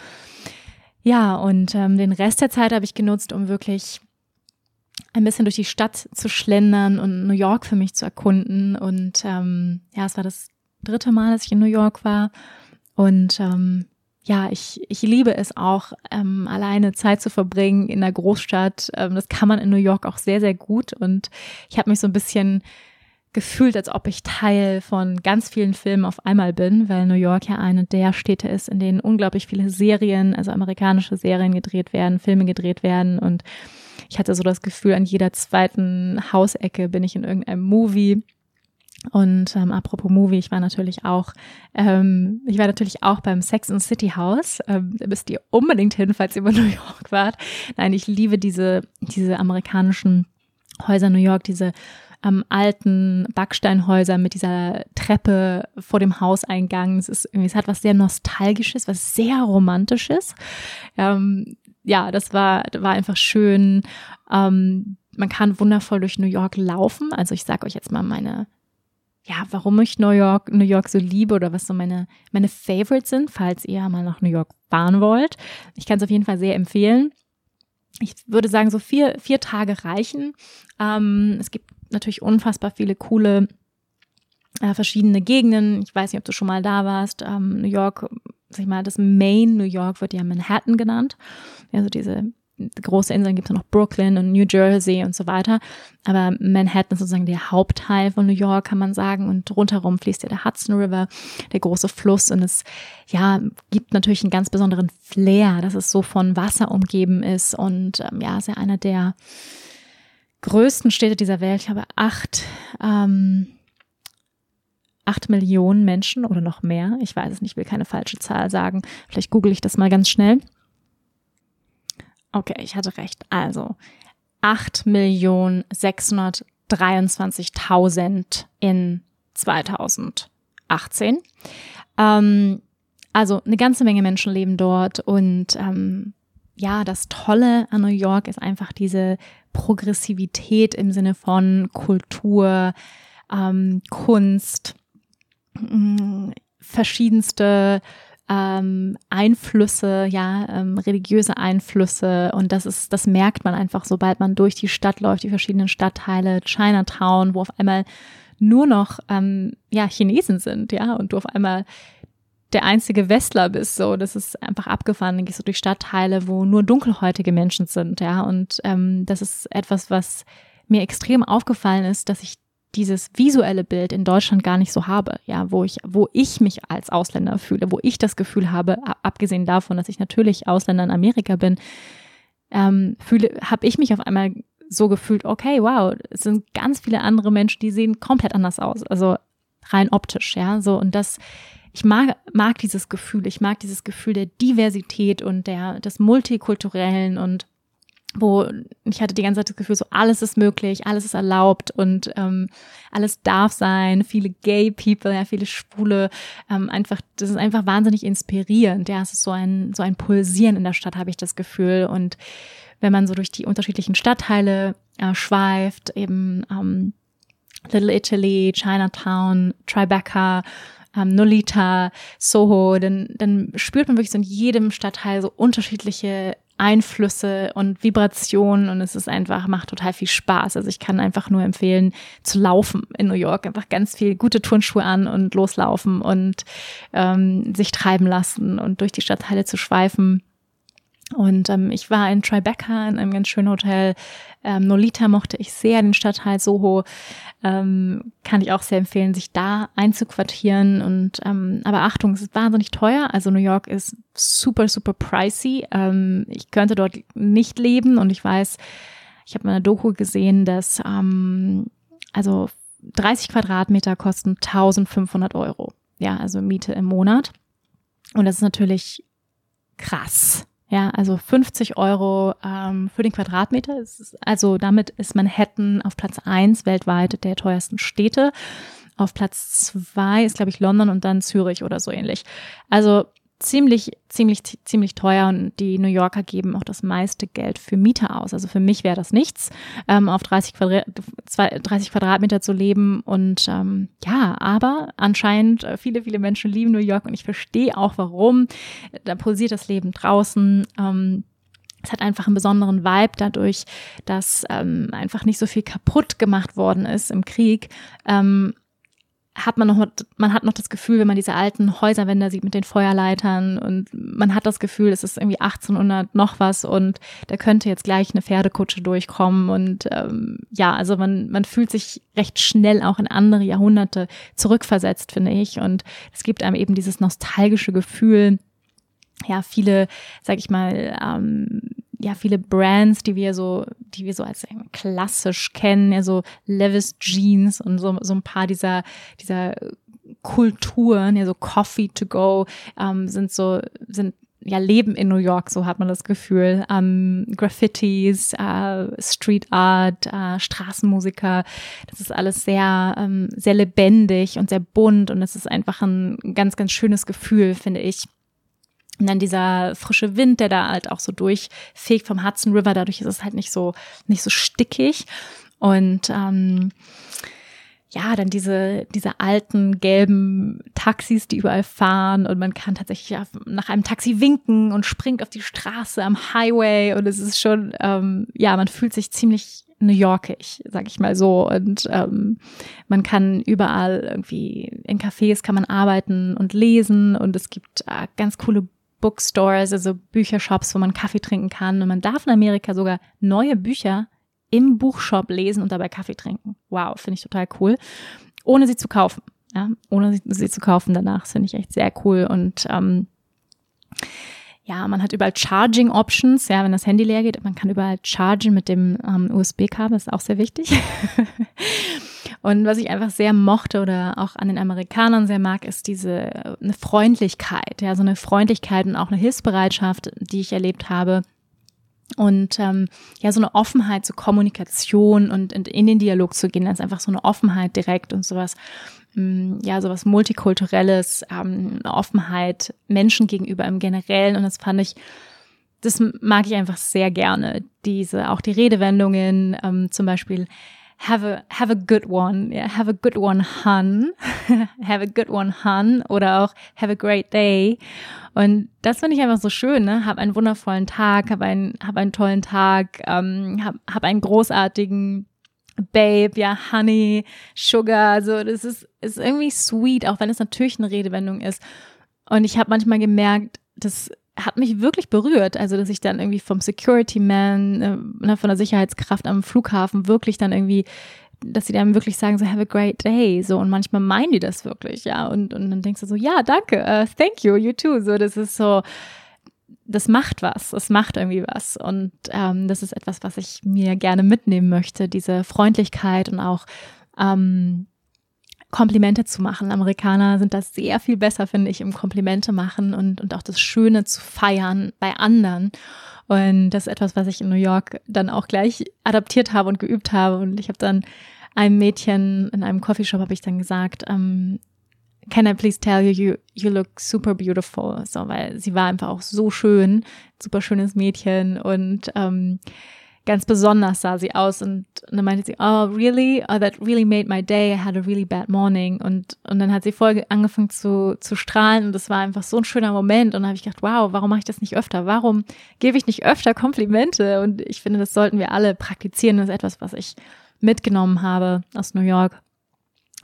Ja, und ähm, den Rest der Zeit habe ich genutzt, um wirklich ein bisschen durch die Stadt zu schlendern und New York für mich zu erkunden. Und ähm, ja, es war das dritte Mal, dass ich in New York war. Und ähm, ja, ich, ich liebe es auch, ähm, alleine Zeit zu verbringen in der Großstadt. Ähm, das kann man in New York auch sehr, sehr gut. Und ich habe mich so ein bisschen gefühlt, als ob ich Teil von ganz vielen Filmen auf einmal bin, weil New York ja eine der Städte ist, in denen unglaublich viele Serien, also amerikanische Serien gedreht werden, Filme gedreht werden. Und ich hatte so das Gefühl, an jeder zweiten Hausecke bin ich in irgendeinem Movie. Und ähm, apropos Movie, ich war natürlich auch, ähm, ich war natürlich auch beim Sex and City House. Ähm, da müsst ihr unbedingt hin, falls ihr über New York wart. Nein, ich liebe diese, diese amerikanischen Häuser New York, diese ähm, alten Backsteinhäuser mit dieser Treppe vor dem Hauseingang. Es ist irgendwie, es hat was sehr Nostalgisches, was sehr Romantisches. Ähm, ja, das war, war einfach schön. Ähm, man kann wundervoll durch New York laufen. Also ich sage euch jetzt mal meine ja, warum ich New York, New York so liebe oder was so meine, meine Favorites sind, falls ihr mal nach New York fahren wollt. Ich kann es auf jeden Fall sehr empfehlen. Ich würde sagen, so vier, vier Tage reichen. Ähm, es gibt natürlich unfassbar viele coole äh, verschiedene Gegenden. Ich weiß nicht, ob du schon mal da warst. Ähm, New York, sag ich mal, das Main New York wird ja Manhattan genannt. Also diese große Inseln gibt es noch Brooklyn und New Jersey und so weiter. Aber Manhattan ist sozusagen der Hauptteil von New York, kann man sagen. Und rundherum fließt ja der Hudson River, der große Fluss. Und es, ja, gibt natürlich einen ganz besonderen Flair, dass es so von Wasser umgeben ist. Und ähm, ja, ist ja einer der größten Städte dieser Welt. Ich habe acht, ähm, acht Millionen Menschen oder noch mehr. Ich weiß es nicht, will keine falsche Zahl sagen. Vielleicht google ich das mal ganz schnell. Okay, ich hatte recht. Also 8.623.000 in 2018. Ähm, also eine ganze Menge Menschen leben dort und ähm, ja, das Tolle an New York ist einfach diese Progressivität im Sinne von Kultur, ähm, Kunst, mh, verschiedenste ähm, Einflüsse, ja, ähm, religiöse Einflüsse und das ist, das merkt man einfach, sobald man durch die Stadt läuft, die verschiedenen Stadtteile, Chinatown, wo auf einmal nur noch ähm, ja Chinesen sind, ja, und du auf einmal der einzige Westler bist, so, das ist einfach abgefahren. Dann gehst du durch Stadtteile, wo nur dunkelhäutige Menschen sind, ja, und ähm, das ist etwas, was mir extrem aufgefallen ist, dass ich dieses visuelle Bild in Deutschland gar nicht so habe, ja, wo ich, wo ich mich als Ausländer fühle, wo ich das Gefühl habe, abgesehen davon, dass ich natürlich Ausländer in Amerika bin, ähm, fühle, habe ich mich auf einmal so gefühlt, okay, wow, es sind ganz viele andere Menschen, die sehen komplett anders aus, also rein optisch, ja, so. Und das, ich mag, mag dieses Gefühl, ich mag dieses Gefühl der Diversität und der, des Multikulturellen und wo ich hatte die ganze Zeit das Gefühl, so alles ist möglich, alles ist erlaubt und ähm, alles darf sein. Viele Gay People, ja, viele Schwule, ähm, einfach, das ist einfach wahnsinnig inspirierend. Ja, es ist so ein so ein Pulsieren in der Stadt, habe ich das Gefühl. Und wenn man so durch die unterschiedlichen Stadtteile äh, schweift, eben ähm, Little Italy, Chinatown, Tribeca, ähm, Nolita, Soho, dann, dann spürt man wirklich so in jedem Stadtteil so unterschiedliche Einflüsse und Vibrationen und es ist einfach, macht total viel Spaß. Also ich kann einfach nur empfehlen, zu laufen in New York. Einfach ganz viel gute Turnschuhe an und loslaufen und ähm, sich treiben lassen und durch die Stadtteile zu schweifen. Und ähm, ich war in Tribeca in einem ganz schönen Hotel. Ähm, Nolita mochte ich sehr, den Stadtteil Soho. Ähm, kann ich auch sehr empfehlen, sich da einzuquartieren. Und ähm, aber Achtung, es ist wahnsinnig teuer. Also New York ist super, super pricey. Ähm, ich könnte dort nicht leben und ich weiß, ich habe in einer Doku gesehen, dass ähm, also 30 Quadratmeter kosten 1500 Euro. Ja, also Miete im Monat. Und das ist natürlich krass. Ja, also 50 Euro ähm, für den Quadratmeter. also damit ist Manhattan auf Platz eins weltweit der teuersten Städte. Auf Platz zwei ist, glaube ich, London und dann Zürich oder so ähnlich. Also ziemlich, ziemlich, ziemlich teuer und die New Yorker geben auch das meiste Geld für Miete aus. Also für mich wäre das nichts, ähm, auf 30, Quadrat, 30 Quadratmeter zu leben. Und ähm, ja, aber anscheinend äh, viele, viele Menschen lieben New York und ich verstehe auch warum. Da pulsiert das Leben draußen. Ähm, es hat einfach einen besonderen Vibe dadurch, dass ähm, einfach nicht so viel kaputt gemacht worden ist im Krieg. Ähm, hat man noch, man hat noch das Gefühl, wenn man diese alten Häuserwände sieht mit den Feuerleitern und man hat das Gefühl, es ist irgendwie 1800 noch was und da könnte jetzt gleich eine Pferdekutsche durchkommen und ähm, ja, also man, man fühlt sich recht schnell auch in andere Jahrhunderte zurückversetzt, finde ich. Und es gibt einem eben dieses nostalgische Gefühl, ja, viele, sag ich mal, ähm, ja viele Brands, die wir so, die wir so als klassisch kennen, ja so Levis Jeans und so so ein paar dieser dieser Kulturen, ja so Coffee to go, ähm, sind so sind ja leben in New York, so hat man das Gefühl. Ähm, Graffitis, äh, Street Art, äh, Straßenmusiker, das ist alles sehr ähm, sehr lebendig und sehr bunt und es ist einfach ein ganz ganz schönes Gefühl, finde ich. Und dann dieser frische Wind, der da halt auch so durchfegt vom Hudson River, dadurch ist es halt nicht so, nicht so stickig. Und ähm, ja, dann diese, diese alten gelben Taxis, die überall fahren und man kann tatsächlich nach einem Taxi winken und springt auf die Straße am Highway und es ist schon, ähm, ja, man fühlt sich ziemlich New Yorkig, sag ich mal so. Und ähm, man kann überall irgendwie in Cafés kann man arbeiten und lesen und es gibt äh, ganz coole Bookstores, also Büchershops, wo man Kaffee trinken kann. Und man darf in Amerika sogar neue Bücher im Buchshop lesen und dabei Kaffee trinken. Wow, finde ich total cool. Ohne sie zu kaufen. Ja, ohne sie, sie zu kaufen danach, finde ich echt sehr cool. Und ähm, ja, man hat überall Charging Options, ja, wenn das Handy leer geht, man kann überall chargen mit dem ähm, USB-Kabel, ist auch sehr wichtig. Und was ich einfach sehr mochte oder auch an den Amerikanern sehr mag, ist diese eine Freundlichkeit, ja, so eine Freundlichkeit und auch eine Hilfsbereitschaft, die ich erlebt habe und ähm, ja so eine Offenheit zur Kommunikation und, und in den Dialog zu gehen, ist einfach so eine Offenheit direkt und sowas mm, ja sowas multikulturelles, ähm, eine Offenheit Menschen gegenüber im Generellen und das fand ich das mag ich einfach sehr gerne. Diese auch die Redewendungen ähm, zum Beispiel have a have a good one, yeah, have a good one, hun, have a good one, hun, oder auch have a great day. Und das finde ich einfach so schön, ne? Hab einen wundervollen Tag, hab einen, hab einen tollen Tag, ähm, hab, hab einen großartigen Babe, ja, Honey, Sugar, so, das ist, ist irgendwie sweet, auch wenn es natürlich eine Redewendung ist. Und ich habe manchmal gemerkt, das hat mich wirklich berührt. Also, dass ich dann irgendwie vom Security Man, äh, ne, von der Sicherheitskraft am Flughafen wirklich dann irgendwie, dass sie dann wirklich sagen, so have a great day. So, und manchmal meinen die das wirklich, ja. Und, und dann denkst du so, ja, danke, uh, thank you, you too. So, das ist so, das macht was, das macht irgendwie was. Und ähm, das ist etwas, was ich mir gerne mitnehmen möchte, diese Freundlichkeit und auch ähm, Komplimente zu machen. Amerikaner sind das sehr viel besser, finde ich, im Komplimente machen und, und auch das Schöne zu feiern bei anderen. Und das ist etwas, was ich in New York dann auch gleich adaptiert habe und geübt habe. Und ich habe dann einem Mädchen in einem Coffeeshop habe ich dann gesagt, ähm, Can I please tell you, you, you look super beautiful? So, weil sie war einfach auch so schön, super schönes Mädchen und ähm, ganz besonders sah sie aus und, und dann meinte sie, oh really, oh, that really made my day, I had a really bad morning. Und, und dann hat sie voll angefangen zu, zu strahlen und das war einfach so ein schöner Moment. Und dann habe ich gedacht, wow, warum mache ich das nicht öfter? Warum gebe ich nicht öfter Komplimente? Und ich finde, das sollten wir alle praktizieren, das ist etwas, was ich mitgenommen habe aus New York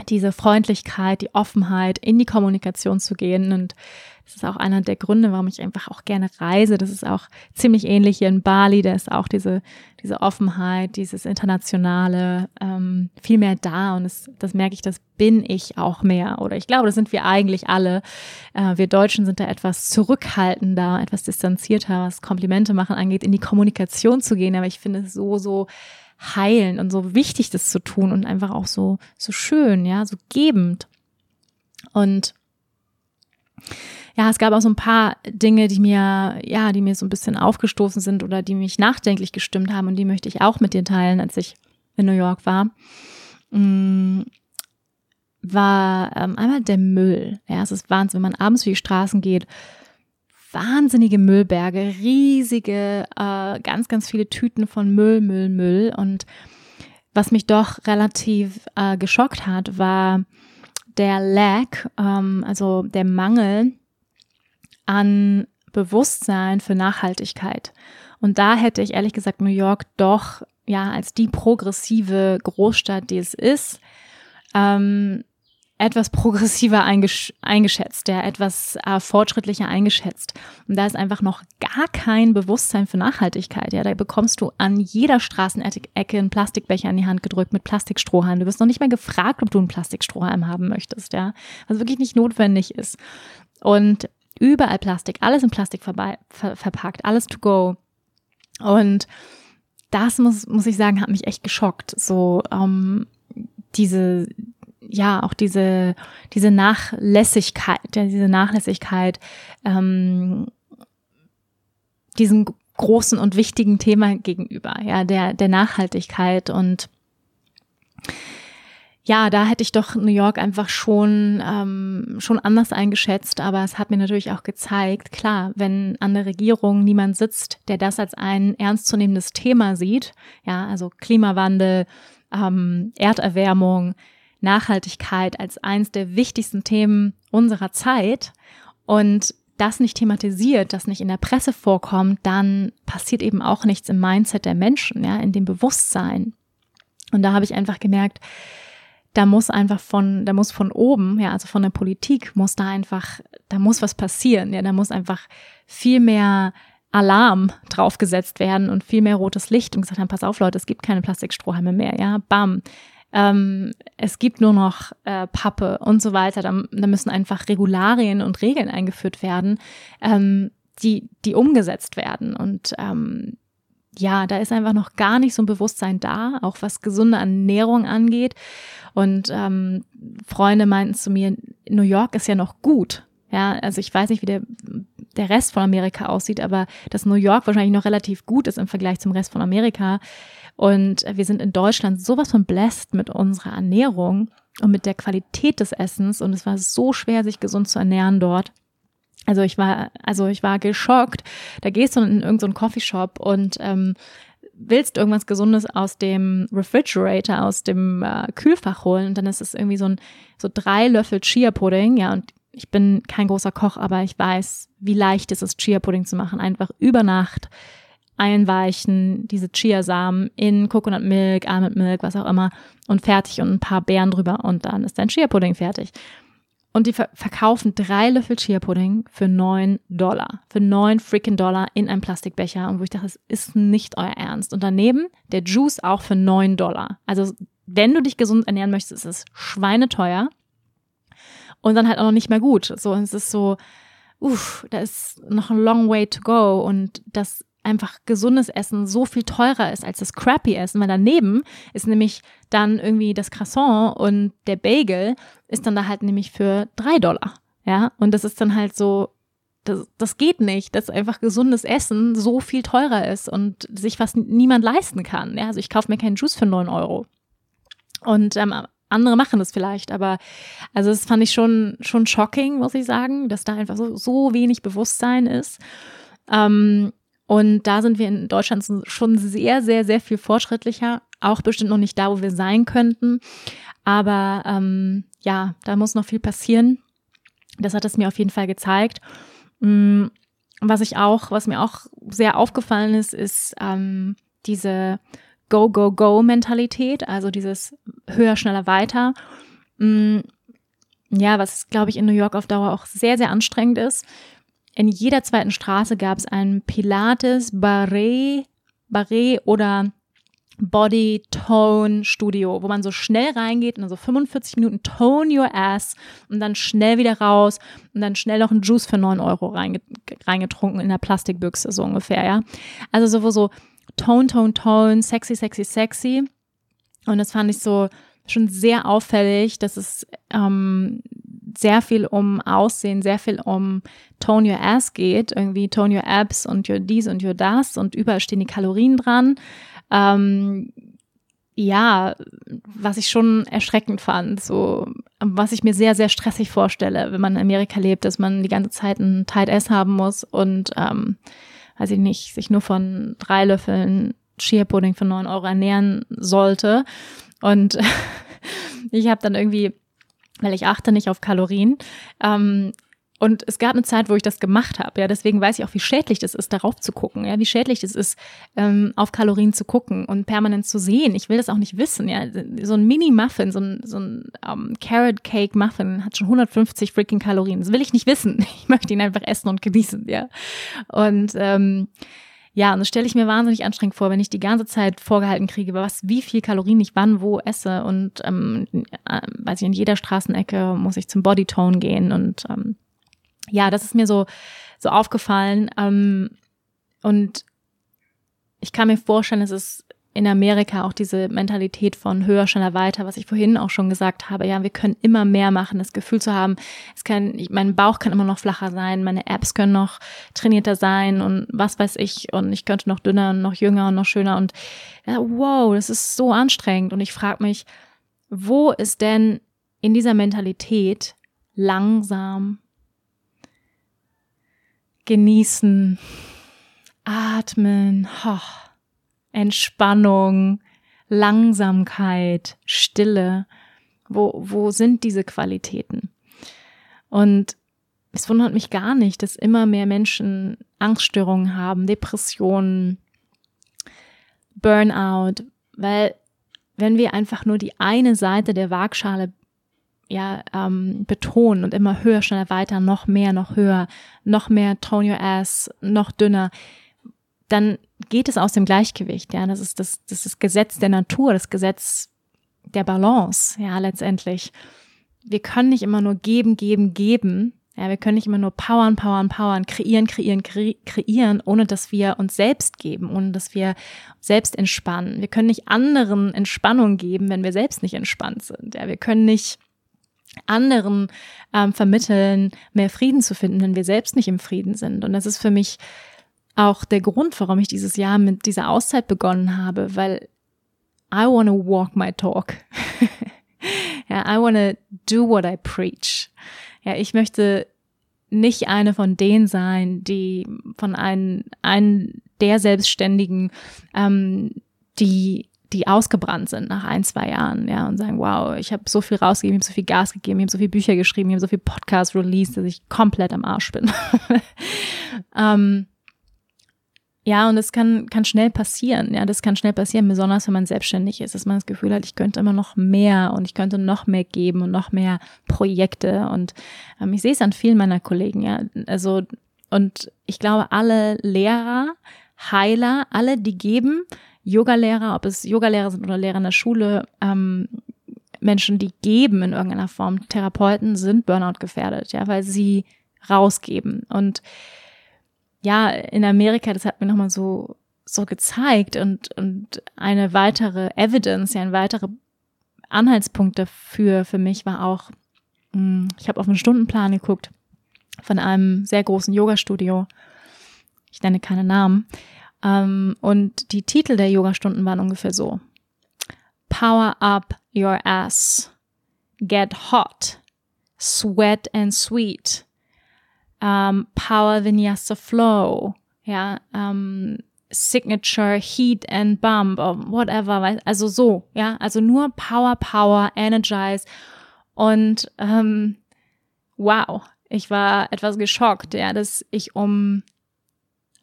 diese Freundlichkeit, die Offenheit, in die Kommunikation zu gehen. Und das ist auch einer der Gründe, warum ich einfach auch gerne reise. Das ist auch ziemlich ähnlich hier in Bali. Da ist auch diese, diese Offenheit, dieses Internationale ähm, viel mehr da. Und das, das merke ich, das bin ich auch mehr. Oder ich glaube, das sind wir eigentlich alle. Äh, wir Deutschen sind da etwas zurückhaltender, etwas distanzierter, was Komplimente machen angeht, in die Kommunikation zu gehen. Aber ich finde es so, so heilen und so wichtig, das zu tun und einfach auch so, so schön, ja, so gebend. Und ja, es gab auch so ein paar Dinge, die mir, ja, die mir so ein bisschen aufgestoßen sind oder die mich nachdenklich gestimmt haben und die möchte ich auch mit dir teilen, als ich in New York war. Mm, war ähm, einmal der Müll. Ja, es ist Wahnsinn, wenn man abends durch die Straßen geht wahnsinnige Müllberge, riesige, äh, ganz, ganz viele Tüten von Müll, Müll, Müll. Und was mich doch relativ äh, geschockt hat, war der Lack, ähm, also der Mangel an Bewusstsein für Nachhaltigkeit. Und da hätte ich ehrlich gesagt New York doch ja als die progressive Großstadt, die es ist, ähm, etwas progressiver eingesch eingeschätzt, der etwas äh, fortschrittlicher eingeschätzt. Und da ist einfach noch gar kein Bewusstsein für Nachhaltigkeit. Ja, da bekommst du an jeder Straßenecke einen Plastikbecher in die Hand gedrückt mit Plastikstrohhalm. Du wirst noch nicht mal gefragt, ob du einen Plastikstrohhalm haben möchtest, ja, was wirklich nicht notwendig ist. Und überall Plastik, alles in Plastik ver verpackt, alles to go. Und das muss, muss ich sagen, hat mich echt geschockt. So, ähm, diese, ja auch diese diese Nachlässigkeit, diese Nachlässigkeit ähm, diesem großen und wichtigen Thema gegenüber, ja der der Nachhaltigkeit. Und ja, da hätte ich doch New York einfach schon ähm, schon anders eingeschätzt, aber es hat mir natürlich auch gezeigt, klar, wenn an der Regierung niemand sitzt, der das als ein ernstzunehmendes Thema sieht, ja, also Klimawandel, ähm, Erderwärmung, Nachhaltigkeit als eines der wichtigsten Themen unserer Zeit und das nicht thematisiert, das nicht in der Presse vorkommt, dann passiert eben auch nichts im Mindset der Menschen, ja, in dem Bewusstsein. Und da habe ich einfach gemerkt, da muss einfach von, da muss von oben, ja, also von der Politik, muss da einfach, da muss was passieren, ja, da muss einfach viel mehr Alarm draufgesetzt werden und viel mehr rotes Licht und gesagt haben, pass auf Leute, es gibt keine Plastikstrohhalme mehr, ja, bam. Ähm, es gibt nur noch äh, Pappe und so weiter. Da, da, müssen einfach Regularien und Regeln eingeführt werden, ähm, die, die umgesetzt werden. Und ähm, ja, da ist einfach noch gar nicht so ein Bewusstsein da, auch was gesunde Ernährung angeht. Und ähm, Freunde meinten zu mir, New York ist ja noch gut. Ja, also ich weiß nicht, wie der, der Rest von Amerika aussieht, aber dass New York wahrscheinlich noch relativ gut ist im Vergleich zum Rest von Amerika. Und wir sind in Deutschland sowas von blessed mit unserer Ernährung und mit der Qualität des Essens. Und es war so schwer, sich gesund zu ernähren dort. Also ich war, also ich war geschockt. Da gehst du in irgendeinen Coffeeshop und ähm, willst irgendwas Gesundes aus dem Refrigerator, aus dem äh, Kühlfach holen und dann ist es irgendwie so ein so drei Löffel Chia Pudding, ja und ich bin kein großer Koch, aber ich weiß, wie leicht es ist, Chia Pudding zu machen. Einfach über Nacht einweichen, diese Chiasamen in Coconut Milk, Almond Milk, was auch immer und fertig und ein paar Beeren drüber und dann ist dein Chia Pudding fertig. Und die ver verkaufen drei Löffel Chia Pudding für neun Dollar. Für neun freaking Dollar in einem Plastikbecher. Und wo ich dachte, das ist nicht euer Ernst. Und daneben der Juice auch für neun Dollar. Also, wenn du dich gesund ernähren möchtest, ist es schweineteuer. Und dann halt auch noch nicht mehr gut. So, und es ist so, uff, da ist noch ein long way to go. Und das einfach gesundes Essen so viel teurer ist als das crappy Essen, weil daneben ist nämlich dann irgendwie das Croissant und der Bagel ist dann da halt nämlich für drei Dollar. Ja, und das ist dann halt so, das, das geht nicht, dass einfach gesundes Essen so viel teurer ist und sich fast niemand leisten kann. Ja, also ich kaufe mir keinen Juice für neun Euro. Und ähm, andere machen das vielleicht, aber also das fand ich schon, schon shocking, muss ich sagen, dass da einfach so, so wenig Bewusstsein ist. Ähm, und da sind wir in Deutschland schon sehr, sehr, sehr viel fortschrittlicher. Auch bestimmt noch nicht da, wo wir sein könnten. Aber ähm, ja, da muss noch viel passieren. Das hat es mir auf jeden Fall gezeigt. Mm, was ich auch, was mir auch sehr aufgefallen ist, ist ähm, diese Go-Go-Go-Mentalität, also dieses höher, schneller, weiter. Mm, ja, was glaube ich in New York auf Dauer auch sehr, sehr anstrengend ist in jeder zweiten Straße gab es ein Pilates, Barret, Barret oder Body Tone Studio, wo man so schnell reingeht und so 45 Minuten Tone Your Ass und dann schnell wieder raus und dann schnell noch einen Juice für 9 Euro reingetrunken in der Plastikbüchse, so ungefähr, ja. Also so, wo so Tone, Tone, Tone, sexy, sexy, sexy. Und das fand ich so schon sehr auffällig, dass es ähm, sehr viel um Aussehen, sehr viel um Tone Your Ass geht, irgendwie Tone Your Abs und Your dies und Your das und überall stehen die Kalorien dran. Ähm, ja, was ich schon erschreckend fand, so was ich mir sehr, sehr stressig vorstelle, wenn man in Amerika lebt, dass man die ganze Zeit ein Tight S haben muss und ähm, weiß ich nicht, sich nur von drei Löffeln Chia Pudding für neun Euro ernähren sollte. Und ich habe dann irgendwie weil ich achte nicht auf Kalorien. Ähm, und es gab eine Zeit, wo ich das gemacht habe. Ja, deswegen weiß ich auch, wie schädlich das ist, darauf zu gucken. Ja, wie schädlich es ist, ähm, auf Kalorien zu gucken und permanent zu sehen. Ich will das auch nicht wissen. Ja, so ein Mini-Muffin, so ein, so ein um, Carrot Cake Muffin hat schon 150 freaking Kalorien. Das will ich nicht wissen. Ich möchte ihn einfach essen und genießen. Ja, und ähm, ja, und das stelle ich mir wahnsinnig anstrengend vor, wenn ich die ganze Zeit vorgehalten kriege, was, wie viel Kalorien ich wann wo esse und ähm, äh, weiß ich, in jeder Straßenecke muss ich zum Bodytone gehen und ähm, ja, das ist mir so so aufgefallen ähm, und ich kann mir vorstellen, es ist in Amerika auch diese Mentalität von höher, schneller, weiter, was ich vorhin auch schon gesagt habe. Ja, wir können immer mehr machen, das Gefühl zu haben, es kann, mein Bauch kann immer noch flacher sein, meine Apps können noch trainierter sein und was weiß ich und ich könnte noch dünner und noch jünger und noch schöner und ja, wow, das ist so anstrengend und ich frage mich, wo ist denn in dieser Mentalität langsam genießen, atmen, hoch Entspannung, Langsamkeit, Stille. Wo, wo sind diese Qualitäten? Und es wundert mich gar nicht, dass immer mehr Menschen Angststörungen haben, Depressionen, Burnout, weil wenn wir einfach nur die eine Seite der Waagschale ja, ähm, betonen und immer höher, schneller, weiter, noch mehr, noch höher, noch mehr tone your ass, noch dünner, dann geht es aus dem Gleichgewicht. Ja, das ist das, das ist das Gesetz der Natur, das Gesetz der Balance. Ja, letztendlich. Wir können nicht immer nur geben, geben, geben. Ja, wir können nicht immer nur powern, powern, powern, kreieren, kreieren, kreieren, ohne dass wir uns selbst geben, ohne dass wir selbst entspannen. Wir können nicht anderen Entspannung geben, wenn wir selbst nicht entspannt sind. Ja, wir können nicht anderen ähm, vermitteln, mehr Frieden zu finden, wenn wir selbst nicht im Frieden sind. Und das ist für mich auch der Grund, warum ich dieses Jahr mit dieser Auszeit begonnen habe, weil I want to walk my talk. ja, I want to do what I preach. Ja, ich möchte nicht eine von denen sein, die von einem, einen der Selbstständigen, ähm, die die ausgebrannt sind nach ein, zwei Jahren, ja, und sagen, wow, ich habe so viel rausgegeben, ich habe so viel Gas gegeben, ich habe so viele Bücher geschrieben, ich habe so viel Podcasts released, dass ich komplett am Arsch bin. ähm, ja, und das kann, kann schnell passieren. Ja, das kann schnell passieren, besonders wenn man selbstständig ist, dass man das Gefühl hat, ich könnte immer noch mehr und ich könnte noch mehr geben und noch mehr Projekte. Und ähm, ich sehe es an vielen meiner Kollegen, ja. Also, und ich glaube, alle Lehrer, Heiler, alle, die geben, Yogalehrer, ob es Yogalehrer sind oder Lehrer in der Schule, ähm, Menschen, die geben in irgendeiner Form, Therapeuten sind Burnout gefährdet, ja, weil sie rausgeben. Und ja, in Amerika, das hat mir nochmal so, so gezeigt und, und eine weitere Evidence, ja, ein weitere Anhaltspunkt dafür für mich war auch, hm, ich habe auf einen Stundenplan geguckt von einem sehr großen Yoga-Studio. Ich nenne keine Namen. Ähm, und die Titel der Yoga-Stunden waren ungefähr so. Power up your ass. Get hot. Sweat and sweet ähm, Power Vinyasa Flow, ja, ähm, Signature Heat and Bump, or whatever, also so, ja, also nur Power, Power, Energize und ähm, wow, ich war etwas geschockt, ja, dass ich um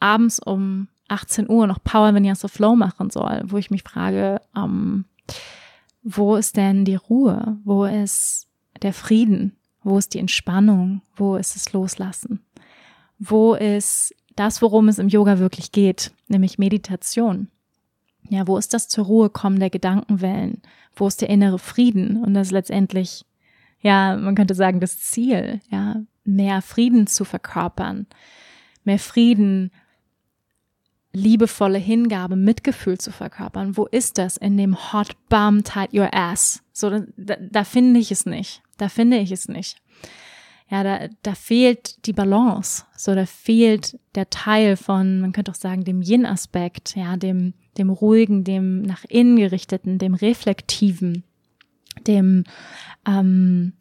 abends um 18 Uhr noch Power Vinyasa Flow machen soll, wo ich mich frage, ähm, wo ist denn die Ruhe? Wo ist der Frieden? Wo ist die Entspannung? Wo ist das Loslassen? Wo ist das, worum es im Yoga wirklich geht, nämlich Meditation? Ja, wo ist das zur Ruhe kommen der Gedankenwellen? Wo ist der innere Frieden? Und das ist letztendlich, ja, man könnte sagen, das Ziel, ja, mehr Frieden zu verkörpern, mehr Frieden, liebevolle Hingabe, Mitgefühl zu verkörpern. Wo ist das in dem Hot Bum Tight Your Ass? So, da, da finde ich es nicht. Da finde ich es nicht. Ja, da, da fehlt die Balance. So, da fehlt der Teil von, man könnte auch sagen, dem Yin-Aspekt, ja, dem, dem ruhigen, dem nach innen gerichteten, dem reflektiven, dem, ähm,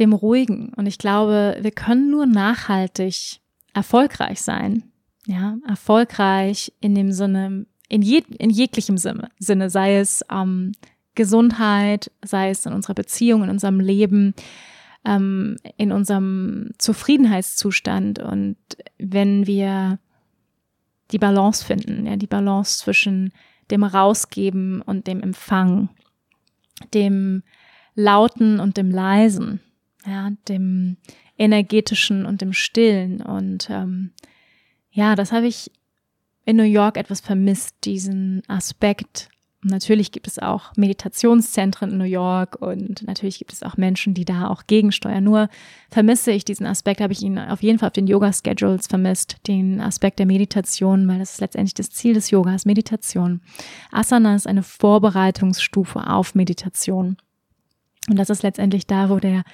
dem ruhigen. Und ich glaube, wir können nur nachhaltig erfolgreich sein. Ja, erfolgreich in dem Sinne, in, je, in jeglichem Sinne, Sinne, sei es ähm, Gesundheit, sei es in unserer Beziehung, in unserem Leben, ähm, in unserem Zufriedenheitszustand. Und wenn wir die Balance finden, ja, die Balance zwischen dem Rausgeben und dem Empfang, dem Lauten und dem Leisen, ja, dem energetischen und dem Stillen. Und ähm, ja, das habe ich in New York etwas vermisst, diesen Aspekt Natürlich gibt es auch Meditationszentren in New York und natürlich gibt es auch Menschen, die da auch gegensteuern. Nur vermisse ich diesen Aspekt, habe ich ihn auf jeden Fall auf den Yoga-Schedules vermisst, den Aspekt der Meditation, weil das ist letztendlich das Ziel des Yogas, Meditation. Asana ist eine Vorbereitungsstufe auf Meditation. Und das ist letztendlich da, wo der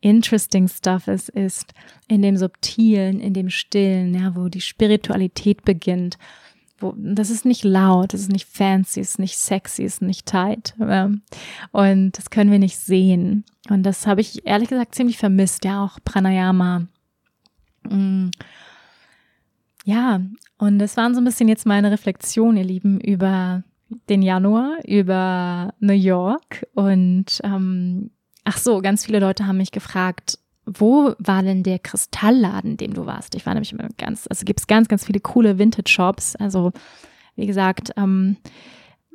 interesting stuff ist, ist in dem Subtilen, in dem Stillen, ja, wo die Spiritualität beginnt wo, das ist nicht laut, das ist nicht fancy, es ist nicht sexy, es ist nicht tight. Und das können wir nicht sehen. Und das habe ich ehrlich gesagt ziemlich vermisst, ja, auch Pranayama. Mm. Ja, und das waren so ein bisschen jetzt meine Reflexionen, ihr Lieben, über den Januar über New York und ähm, ach so, ganz viele Leute haben mich gefragt, wo war denn der Kristallladen, dem du warst? Ich war nämlich immer ganz, also gibt es ganz, ganz viele coole Vintage-Shops. Also wie gesagt, ähm,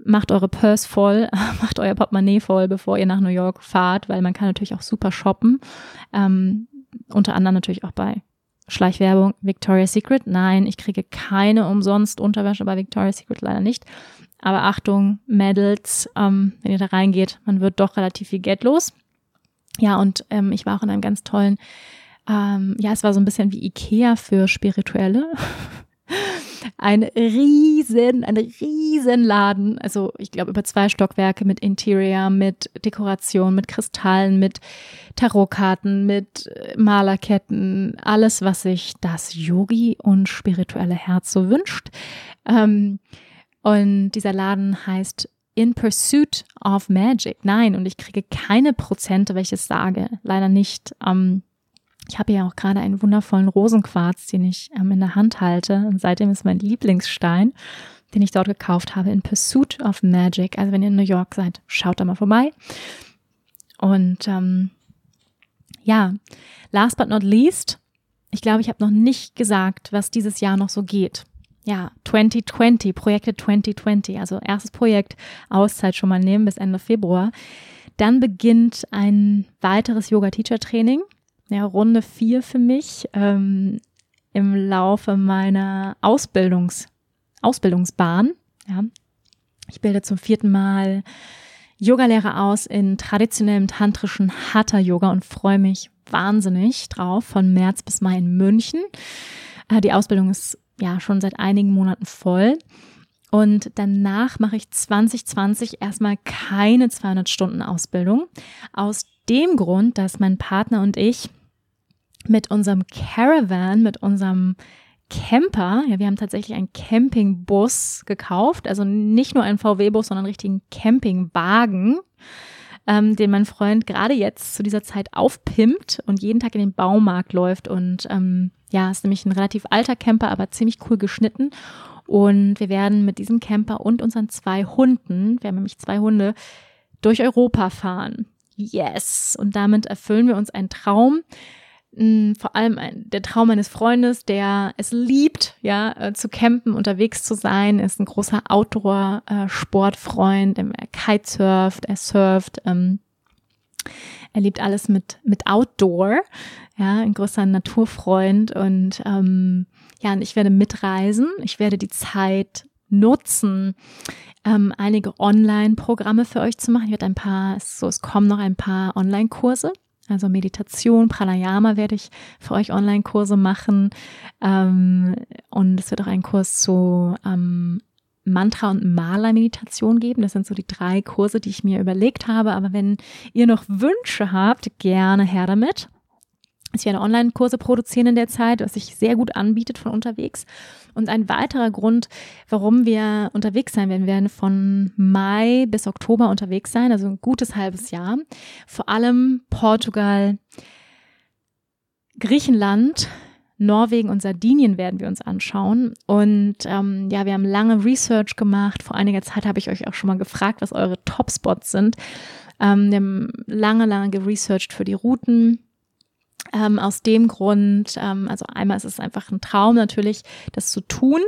macht eure Purse voll, macht euer Portemonnaie voll, bevor ihr nach New York fahrt, weil man kann natürlich auch super shoppen. Ähm, unter anderem natürlich auch bei Schleichwerbung Victoria's Secret. Nein, ich kriege keine umsonst Unterwäsche bei Victoria's Secret leider nicht. Aber Achtung, Medals, ähm, wenn ihr da reingeht, man wird doch relativ viel Geld los. Ja, und ähm, ich war auch in einem ganz tollen, ähm, ja, es war so ein bisschen wie Ikea für Spirituelle. ein riesen, ein riesen Laden. Also ich glaube über zwei Stockwerke mit Interior, mit Dekoration, mit Kristallen, mit Tarotkarten, mit äh, Malerketten, alles, was sich das Yogi und spirituelle Herz so wünscht. Ähm, und dieser Laden heißt In Pursuit of Magic. Nein, und ich kriege keine Prozente, wenn ich es sage. Leider nicht. Ähm, ich habe ja auch gerade einen wundervollen Rosenquarz, den ich ähm, in der Hand halte. Und seitdem ist mein Lieblingsstein, den ich dort gekauft habe, in Pursuit of Magic. Also wenn ihr in New York seid, schaut da mal vorbei. Und ähm, ja, last but not least, ich glaube, ich habe noch nicht gesagt, was dieses Jahr noch so geht. Ja, 2020, Projekte 2020, also erstes Projekt, Auszeit schon mal nehmen bis Ende Februar. Dann beginnt ein weiteres Yoga-Teacher-Training ja, Runde vier für mich ähm, im Laufe meiner Ausbildungs, Ausbildungsbahn. Ja. Ich bilde zum vierten Mal Yogalehrer aus in traditionellem tantrischen Hatha-Yoga und freue mich wahnsinnig drauf von März bis Mai in München. Äh, die Ausbildung ist ja schon seit einigen Monaten voll. Und danach mache ich 2020 erstmal keine 200 Stunden Ausbildung. Aus dem Grund, dass mein Partner und ich mit unserem Caravan, mit unserem Camper, ja, wir haben tatsächlich einen Campingbus gekauft, also nicht nur einen VW-Bus, sondern einen richtigen Campingwagen, ähm, den mein Freund gerade jetzt zu dieser Zeit aufpimpt und jeden Tag in den Baumarkt läuft. Und ähm, ja, ist nämlich ein relativ alter Camper, aber ziemlich cool geschnitten. Und wir werden mit diesem Camper und unseren zwei Hunden, wir haben nämlich zwei Hunde, durch Europa fahren. Yes! Und damit erfüllen wir uns einen Traum vor allem der Traum meines Freundes, der es liebt, ja, äh, zu campen, unterwegs zu sein, ist ein großer Outdoor-Sportfreund, er kitesurft, er surft, ähm, er liebt alles mit, mit Outdoor, ja, ein großer Naturfreund und ähm, ja, und ich werde mitreisen, ich werde die Zeit nutzen, ähm, einige Online-Programme für euch zu machen. Ich werde ein paar, so, es kommen noch ein paar Online-Kurse also Meditation, Pranayama werde ich für euch Online-Kurse machen. Ähm, und es wird auch einen Kurs zu ähm, Mantra- und Maler-Meditation geben. Das sind so die drei Kurse, die ich mir überlegt habe. Aber wenn ihr noch Wünsche habt, gerne her damit. Ich werde Online-Kurse produzieren in der Zeit, was sich sehr gut anbietet von unterwegs. Und ein weiterer Grund, warum wir unterwegs sein werden, wir werden von Mai bis Oktober unterwegs sein, also ein gutes halbes Jahr. Vor allem Portugal, Griechenland, Norwegen und Sardinien werden wir uns anschauen. Und ähm, ja, wir haben lange Research gemacht. Vor einiger Zeit habe ich euch auch schon mal gefragt, was eure Top-Spots sind. Ähm, wir haben lange, lange geresearched für die Routen ähm, aus dem Grund, ähm, also einmal ist es einfach ein Traum natürlich, das zu tun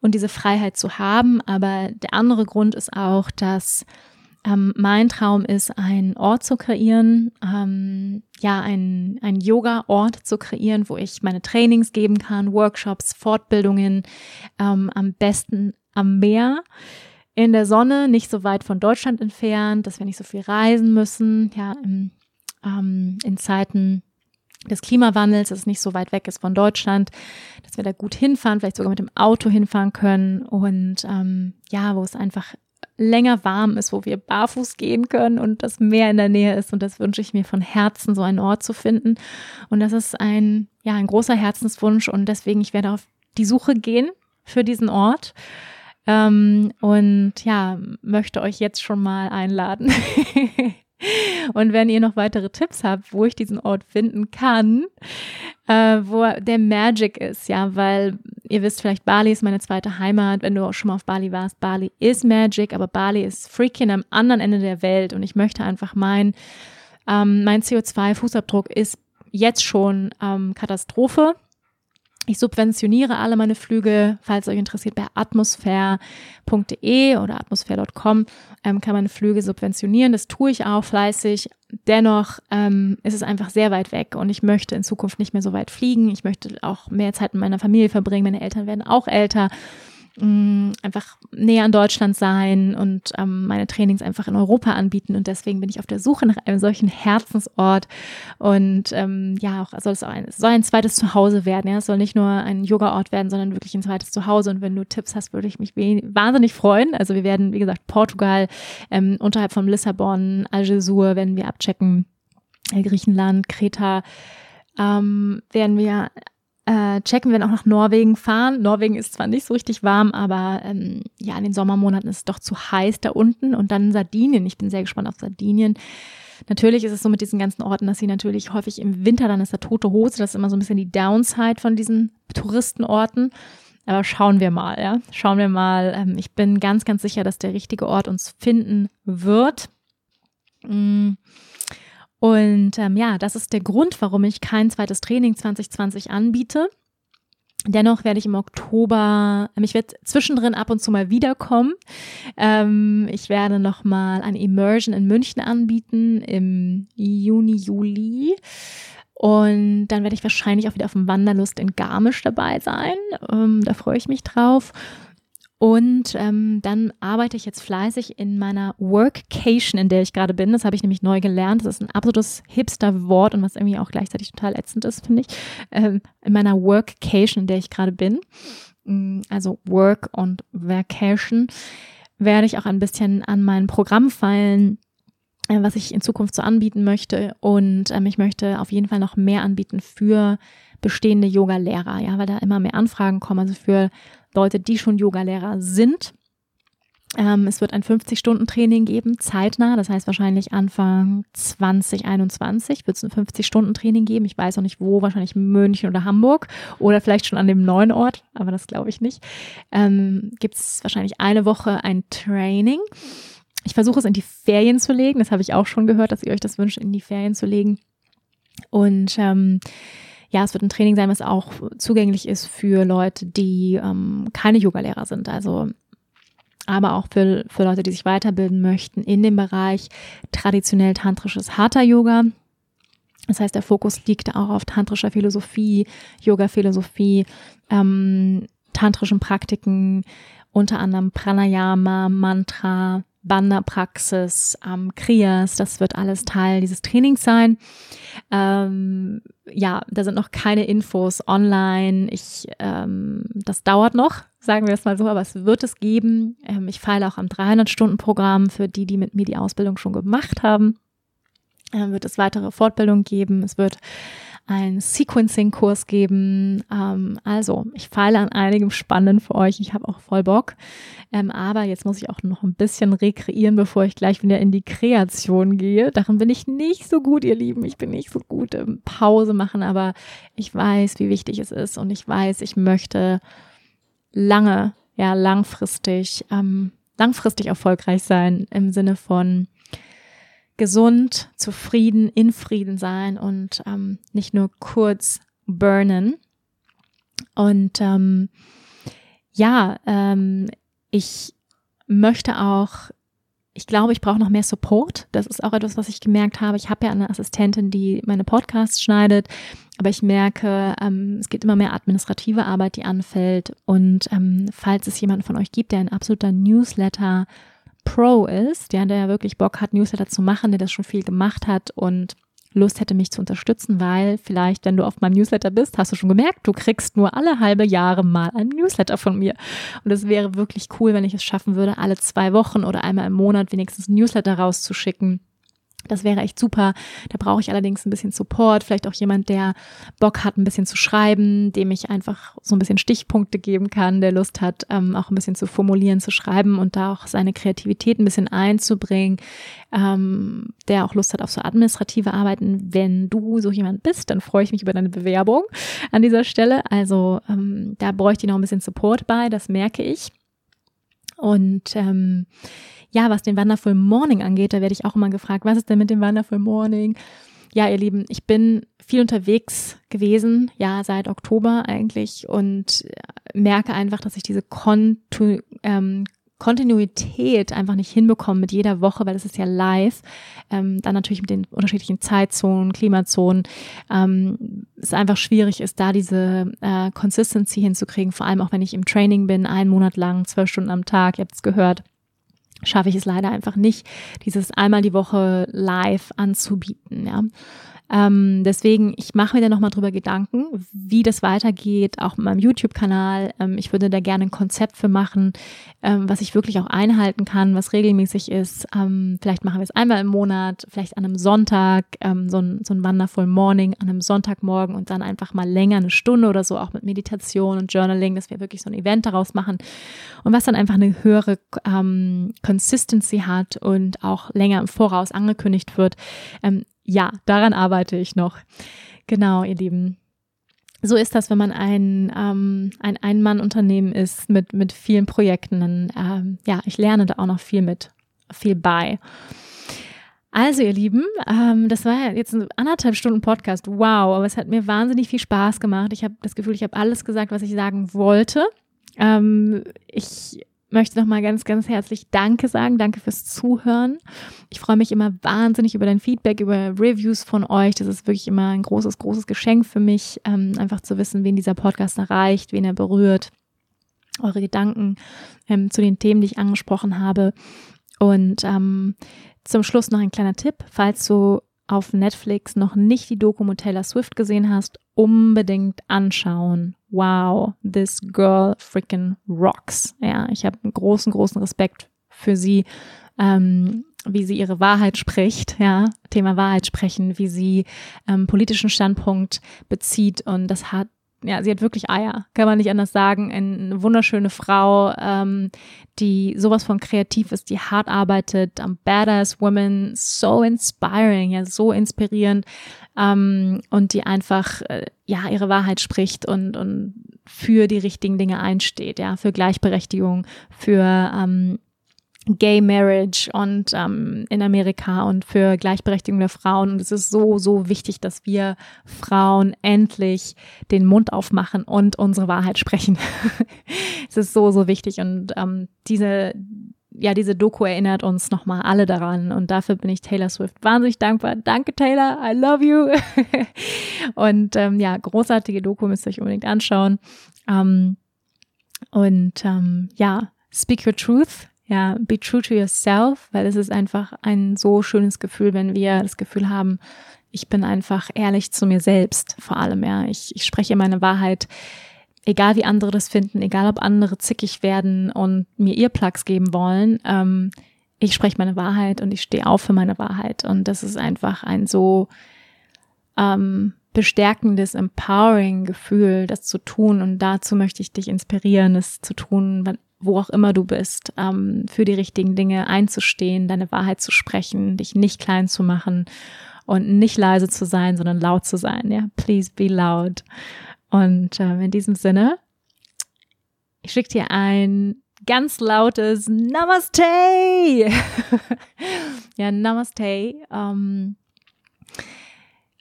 und diese Freiheit zu haben. Aber der andere Grund ist auch, dass ähm, mein Traum ist, einen Ort zu kreieren, ähm, ja, ein, ein Yoga-Ort zu kreieren, wo ich meine Trainings geben kann, Workshops, Fortbildungen, ähm, am besten am Meer in der Sonne, nicht so weit von Deutschland entfernt, dass wir nicht so viel reisen müssen, ja, im, ähm, in Zeiten des Klimawandels, dass es nicht so weit weg ist von Deutschland, dass wir da gut hinfahren, vielleicht sogar mit dem Auto hinfahren können und ähm, ja, wo es einfach länger warm ist, wo wir barfuß gehen können und das Meer in der Nähe ist. Und das wünsche ich mir von Herzen, so einen Ort zu finden. Und das ist ein, ja, ein großer Herzenswunsch und deswegen, ich werde auf die Suche gehen für diesen Ort. Ähm, und ja, möchte euch jetzt schon mal einladen. Und wenn ihr noch weitere Tipps habt, wo ich diesen Ort finden kann, äh, wo der Magic ist, ja, weil ihr wisst vielleicht, Bali ist meine zweite Heimat. Wenn du auch schon mal auf Bali warst, Bali ist Magic, aber Bali ist freaking am anderen Ende der Welt und ich möchte einfach mein, ähm, mein CO2-Fußabdruck ist jetzt schon ähm, Katastrophe. Ich subventioniere alle meine Flüge, falls euch interessiert, bei atmosphäre.de oder atmosphäre.com ähm, kann man Flüge subventionieren. Das tue ich auch fleißig. Dennoch ähm, ist es einfach sehr weit weg und ich möchte in Zukunft nicht mehr so weit fliegen. Ich möchte auch mehr Zeit mit meiner Familie verbringen. Meine Eltern werden auch älter mh, mm, einfach näher an Deutschland sein und ähm, meine Trainings einfach in Europa anbieten. Und deswegen bin ich auf der Suche nach einem solchen Herzensort. Und ähm, ja, auch soll es auch ein, soll ein zweites Zuhause werden. Ja, es soll nicht nur ein Yoga-Ort werden, sondern wirklich ein zweites Zuhause. Und wenn du Tipps hast, würde ich mich wahnsinnig freuen. Also wir werden, wie gesagt, Portugal ähm, unterhalb von Lissabon, Algesur werden wir abchecken, Griechenland, Kreta. Ähm, werden wir äh, checken, wir auch nach Norwegen fahren. Norwegen ist zwar nicht so richtig warm, aber ähm, ja, in den Sommermonaten ist es doch zu heiß da unten. Und dann Sardinien. Ich bin sehr gespannt auf Sardinien. Natürlich ist es so mit diesen ganzen Orten, dass sie natürlich häufig im Winter, dann ist da tote Hose. Das ist immer so ein bisschen die Downside von diesen Touristenorten. Aber schauen wir mal, ja. Schauen wir mal. Ähm, ich bin ganz, ganz sicher, dass der richtige Ort uns finden wird. Und ähm, ja, das ist der Grund, warum ich kein zweites Training 2020 anbiete. Dennoch werde ich im Oktober, ähm, ich werde zwischendrin ab und zu mal wiederkommen. Ähm, ich werde nochmal eine Immersion in München anbieten im Juni, Juli. Und dann werde ich wahrscheinlich auch wieder auf dem Wanderlust in Garmisch dabei sein. Ähm, da freue ich mich drauf. Und ähm, dann arbeite ich jetzt fleißig in meiner Workcation, in der ich gerade bin. Das habe ich nämlich neu gelernt. Das ist ein absolutes Hipster-Wort und was irgendwie auch gleichzeitig total ätzend ist, finde ich. Ähm, in meiner Workcation, in der ich gerade bin. Mm, also Work und Vacation werde ich auch ein bisschen an mein Programm feilen, äh, was ich in Zukunft so anbieten möchte. Und ähm, ich möchte auf jeden Fall noch mehr anbieten für bestehende Yoga-Lehrer, ja, weil da immer mehr Anfragen kommen. Also für Leute, die schon Yogalehrer sind. Ähm, es wird ein 50-Stunden-Training geben, zeitnah, das heißt wahrscheinlich Anfang 2021 wird es ein 50-Stunden-Training geben. Ich weiß noch nicht wo, wahrscheinlich München oder Hamburg oder vielleicht schon an dem neuen Ort, aber das glaube ich nicht. Ähm, Gibt es wahrscheinlich eine Woche ein Training. Ich versuche es in die Ferien zu legen, das habe ich auch schon gehört, dass ihr euch das wünscht, in die Ferien zu legen. Und ähm, ja, es wird ein Training sein, was auch zugänglich ist für Leute, die ähm, keine Yogalehrer sind. Also aber auch für, für Leute, die sich weiterbilden möchten in dem Bereich traditionell tantrisches Hatha Yoga. Das heißt, der Fokus liegt auch auf tantrischer Philosophie, Yoga-Philosophie, ähm, tantrischen Praktiken, unter anderem Pranayama, Mantra, Banda-Praxis, ähm, Kriyas, das wird alles Teil dieses Trainings sein. Ähm, ja, da sind noch keine Infos online. Ich, ähm, das dauert noch, sagen wir es mal so, aber es wird es geben. Ähm, ich feile auch am 300-Stunden-Programm für die, die mit mir die Ausbildung schon gemacht haben. Ähm, wird es weitere Fortbildungen geben. Es wird einen Sequencing-Kurs geben. Ähm, also, ich feile an einigem Spannenden für euch. Ich habe auch voll Bock. Ähm, aber jetzt muss ich auch noch ein bisschen rekreieren, bevor ich gleich wieder in die Kreation gehe. Darin bin ich nicht so gut, ihr Lieben. Ich bin nicht so gut im Pause machen, aber ich weiß, wie wichtig es ist und ich weiß, ich möchte lange, ja, langfristig, ähm, langfristig erfolgreich sein im Sinne von gesund, zufrieden, in Frieden sein und ähm, nicht nur kurz burnen. Und ähm, ja, ähm, ich möchte auch, ich glaube, ich brauche noch mehr Support. Das ist auch etwas, was ich gemerkt habe. Ich habe ja eine Assistentin, die meine Podcasts schneidet, aber ich merke, ähm, es gibt immer mehr administrative Arbeit, die anfällt. Und ähm, falls es jemanden von euch gibt, der ein absoluter Newsletter Pro ist, ja, der wirklich Bock hat, Newsletter zu machen, der das schon viel gemacht hat und Lust hätte, mich zu unterstützen, weil vielleicht, wenn du auf meinem Newsletter bist, hast du schon gemerkt, du kriegst nur alle halbe Jahre mal einen Newsletter von mir. Und es wäre wirklich cool, wenn ich es schaffen würde, alle zwei Wochen oder einmal im Monat wenigstens ein Newsletter rauszuschicken Das wäre echt super. Da brauche ich allerdings ein bisschen Support, vielleicht auch jemand, der Bock hat, ein bisschen zu schreiben, dem ich einfach so ein bisschen Stichpunkte geben kann, der Lust hat, ähm, auch ein bisschen zu formulieren, zu schreiben und da auch seine Kreativität ein bisschen einzubringen, ähm, der auch Lust hat auf so administrative Arbeiten. Wenn du so jemand bist, dann freue ich mich über deine Bewerbung an dieser Stelle. Also ähm, da bräuchte ich noch ein bisschen Support bei, das merke ich. Und ähm, ja, was den Wonderful Morning angeht, da werde ich auch immer gefragt, was ist denn mit dem Wonderful Morning? Ja, ihr Lieben, ich bin viel unterwegs gewesen, ja, seit Oktober eigentlich und merke einfach, dass ich diese Kontu ähm, Kontinuität einfach nicht hinbekomme mit jeder Woche, weil es ist ja live. Ähm, dann natürlich mit den unterschiedlichen Zeitzonen, Klimazonen. Ähm, es einfach schwierig ist, da diese äh, Consistency hinzukriegen, vor allem auch wenn ich im Training bin, einen Monat lang, zwölf Stunden am Tag, ihr habt es gehört schaffe ich es leider einfach nicht, dieses einmal die Woche live anzubieten. Ja. Ähm, deswegen, ich mache mir da nochmal drüber Gedanken, wie das weitergeht, auch mit meinem YouTube-Kanal. Ähm, ich würde da gerne ein Konzept für machen, ähm, was ich wirklich auch einhalten kann, was regelmäßig ist. Ähm, vielleicht machen wir es einmal im Monat, vielleicht an einem Sonntag, ähm, so, ein, so ein Wonderful Morning an einem Sonntagmorgen und dann einfach mal länger, eine Stunde oder so, auch mit Meditation und Journaling, dass wir wirklich so ein Event daraus machen und was dann einfach eine höhere ähm, Consistency hat und auch länger im Voraus angekündigt wird ja, daran arbeite ich noch. Genau, ihr Lieben. So ist das, wenn man ein, ähm, ein Ein-Mann-Unternehmen ist mit, mit vielen Projekten. Dann, ähm, ja, ich lerne da auch noch viel mit, viel bei. Also, ihr Lieben, ähm, das war jetzt ein anderthalb Stunden Podcast. Wow, aber es hat mir wahnsinnig viel Spaß gemacht. Ich habe das Gefühl, ich habe alles gesagt, was ich sagen wollte. Ähm, ich möchte nochmal ganz, ganz herzlich Danke sagen. Danke fürs Zuhören. Ich freue mich immer wahnsinnig über dein Feedback, über Reviews von euch. Das ist wirklich immer ein großes, großes Geschenk für mich, ähm, einfach zu wissen, wen dieser Podcast erreicht, wen er berührt, eure Gedanken ähm, zu den Themen, die ich angesprochen habe. Und ähm, zum Schluss noch ein kleiner Tipp, falls du auf Netflix noch nicht die Doku mit Taylor Swift gesehen hast, unbedingt anschauen. Wow, this girl freaking rocks. Ja, ich habe einen großen, großen Respekt für sie, ähm, wie sie ihre Wahrheit spricht, ja, Thema Wahrheit sprechen, wie sie ähm, politischen Standpunkt bezieht und das hat ja, sie hat wirklich Eier, kann man nicht anders sagen. Eine wunderschöne Frau, ähm, die sowas von kreativ ist, die hart arbeitet, um, badass woman, so inspiring, ja, so inspirierend ähm, und die einfach äh, ja ihre Wahrheit spricht und und für die richtigen Dinge einsteht, ja, für Gleichberechtigung, für ähm, Gay Marriage und ähm, in Amerika und für Gleichberechtigung der Frauen. Und es ist so, so wichtig, dass wir Frauen endlich den Mund aufmachen und unsere Wahrheit sprechen. es ist so, so wichtig. Und ähm, diese, ja, diese Doku erinnert uns nochmal alle daran. Und dafür bin ich Taylor Swift wahnsinnig dankbar. Danke, Taylor. I love you. und ähm, ja, großartige Doku müsst ihr euch unbedingt anschauen. Ähm, und ähm, ja, Speak Your Truth ja, be true to yourself, weil es ist einfach ein so schönes Gefühl, wenn wir das Gefühl haben, ich bin einfach ehrlich zu mir selbst, vor allem, ja. Ich, ich spreche meine Wahrheit, egal wie andere das finden, egal ob andere zickig werden und mir ihr Plugs geben wollen. Ähm, ich spreche meine Wahrheit und ich stehe auf für meine Wahrheit. Und das ist einfach ein so ähm, bestärkendes, empowering Gefühl, das zu tun. Und dazu möchte ich dich inspirieren, es zu tun, wo auch immer du bist, ähm, für die richtigen Dinge einzustehen, deine Wahrheit zu sprechen, dich nicht klein zu machen und nicht leise zu sein, sondern laut zu sein. Ja, please be loud. Und äh, in diesem Sinne, ich schicke dir ein ganz lautes Namaste. ja, Namaste. Um, ähm,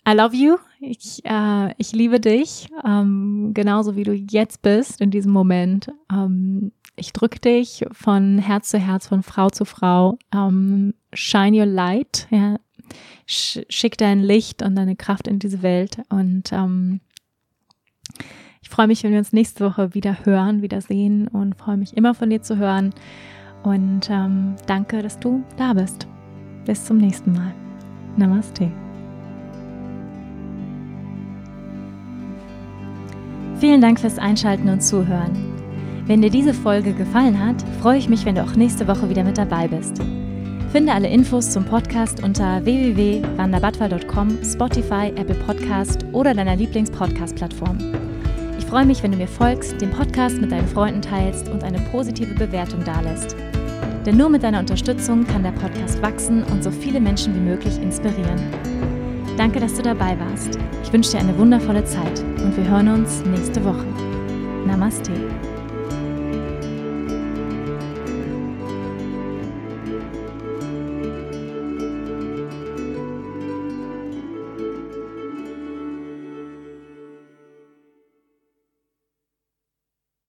I love you. Ich, äh, ich liebe dich, ähm, genauso wie du jetzt bist in diesem Moment. Ähm, ich drücke dich von Herz zu Herz, von Frau zu Frau. Um, shine your light. Ja. Schick dein Licht und deine Kraft in diese Welt. Und um, ich freue mich, wenn wir uns nächste Woche wieder hören, wieder sehen und freue mich immer von dir zu hören. Und um, danke, dass du da bist. Bis zum nächsten Mal. Namaste. Vielen Dank fürs Einschalten und Zuhören. Wenn dir diese Folge gefallen hat, freue ich mich, wenn du auch nächste Woche wieder mit dabei bist. Finde alle Infos zum Podcast unter www.wanderbadwal.com, Spotify, Apple Podcast oder deiner Lieblings-Podcast-Plattform. Ich freue mich, wenn du mir folgst, den Podcast mit deinen Freunden teilst und eine positive Bewertung dalässt. Denn nur mit deiner Unterstützung kann der Podcast wachsen und so viele Menschen wie möglich inspirieren. Danke, dass du dabei warst. Ich wünsche dir eine wundervolle Zeit und wir hören uns nächste Woche. Namaste.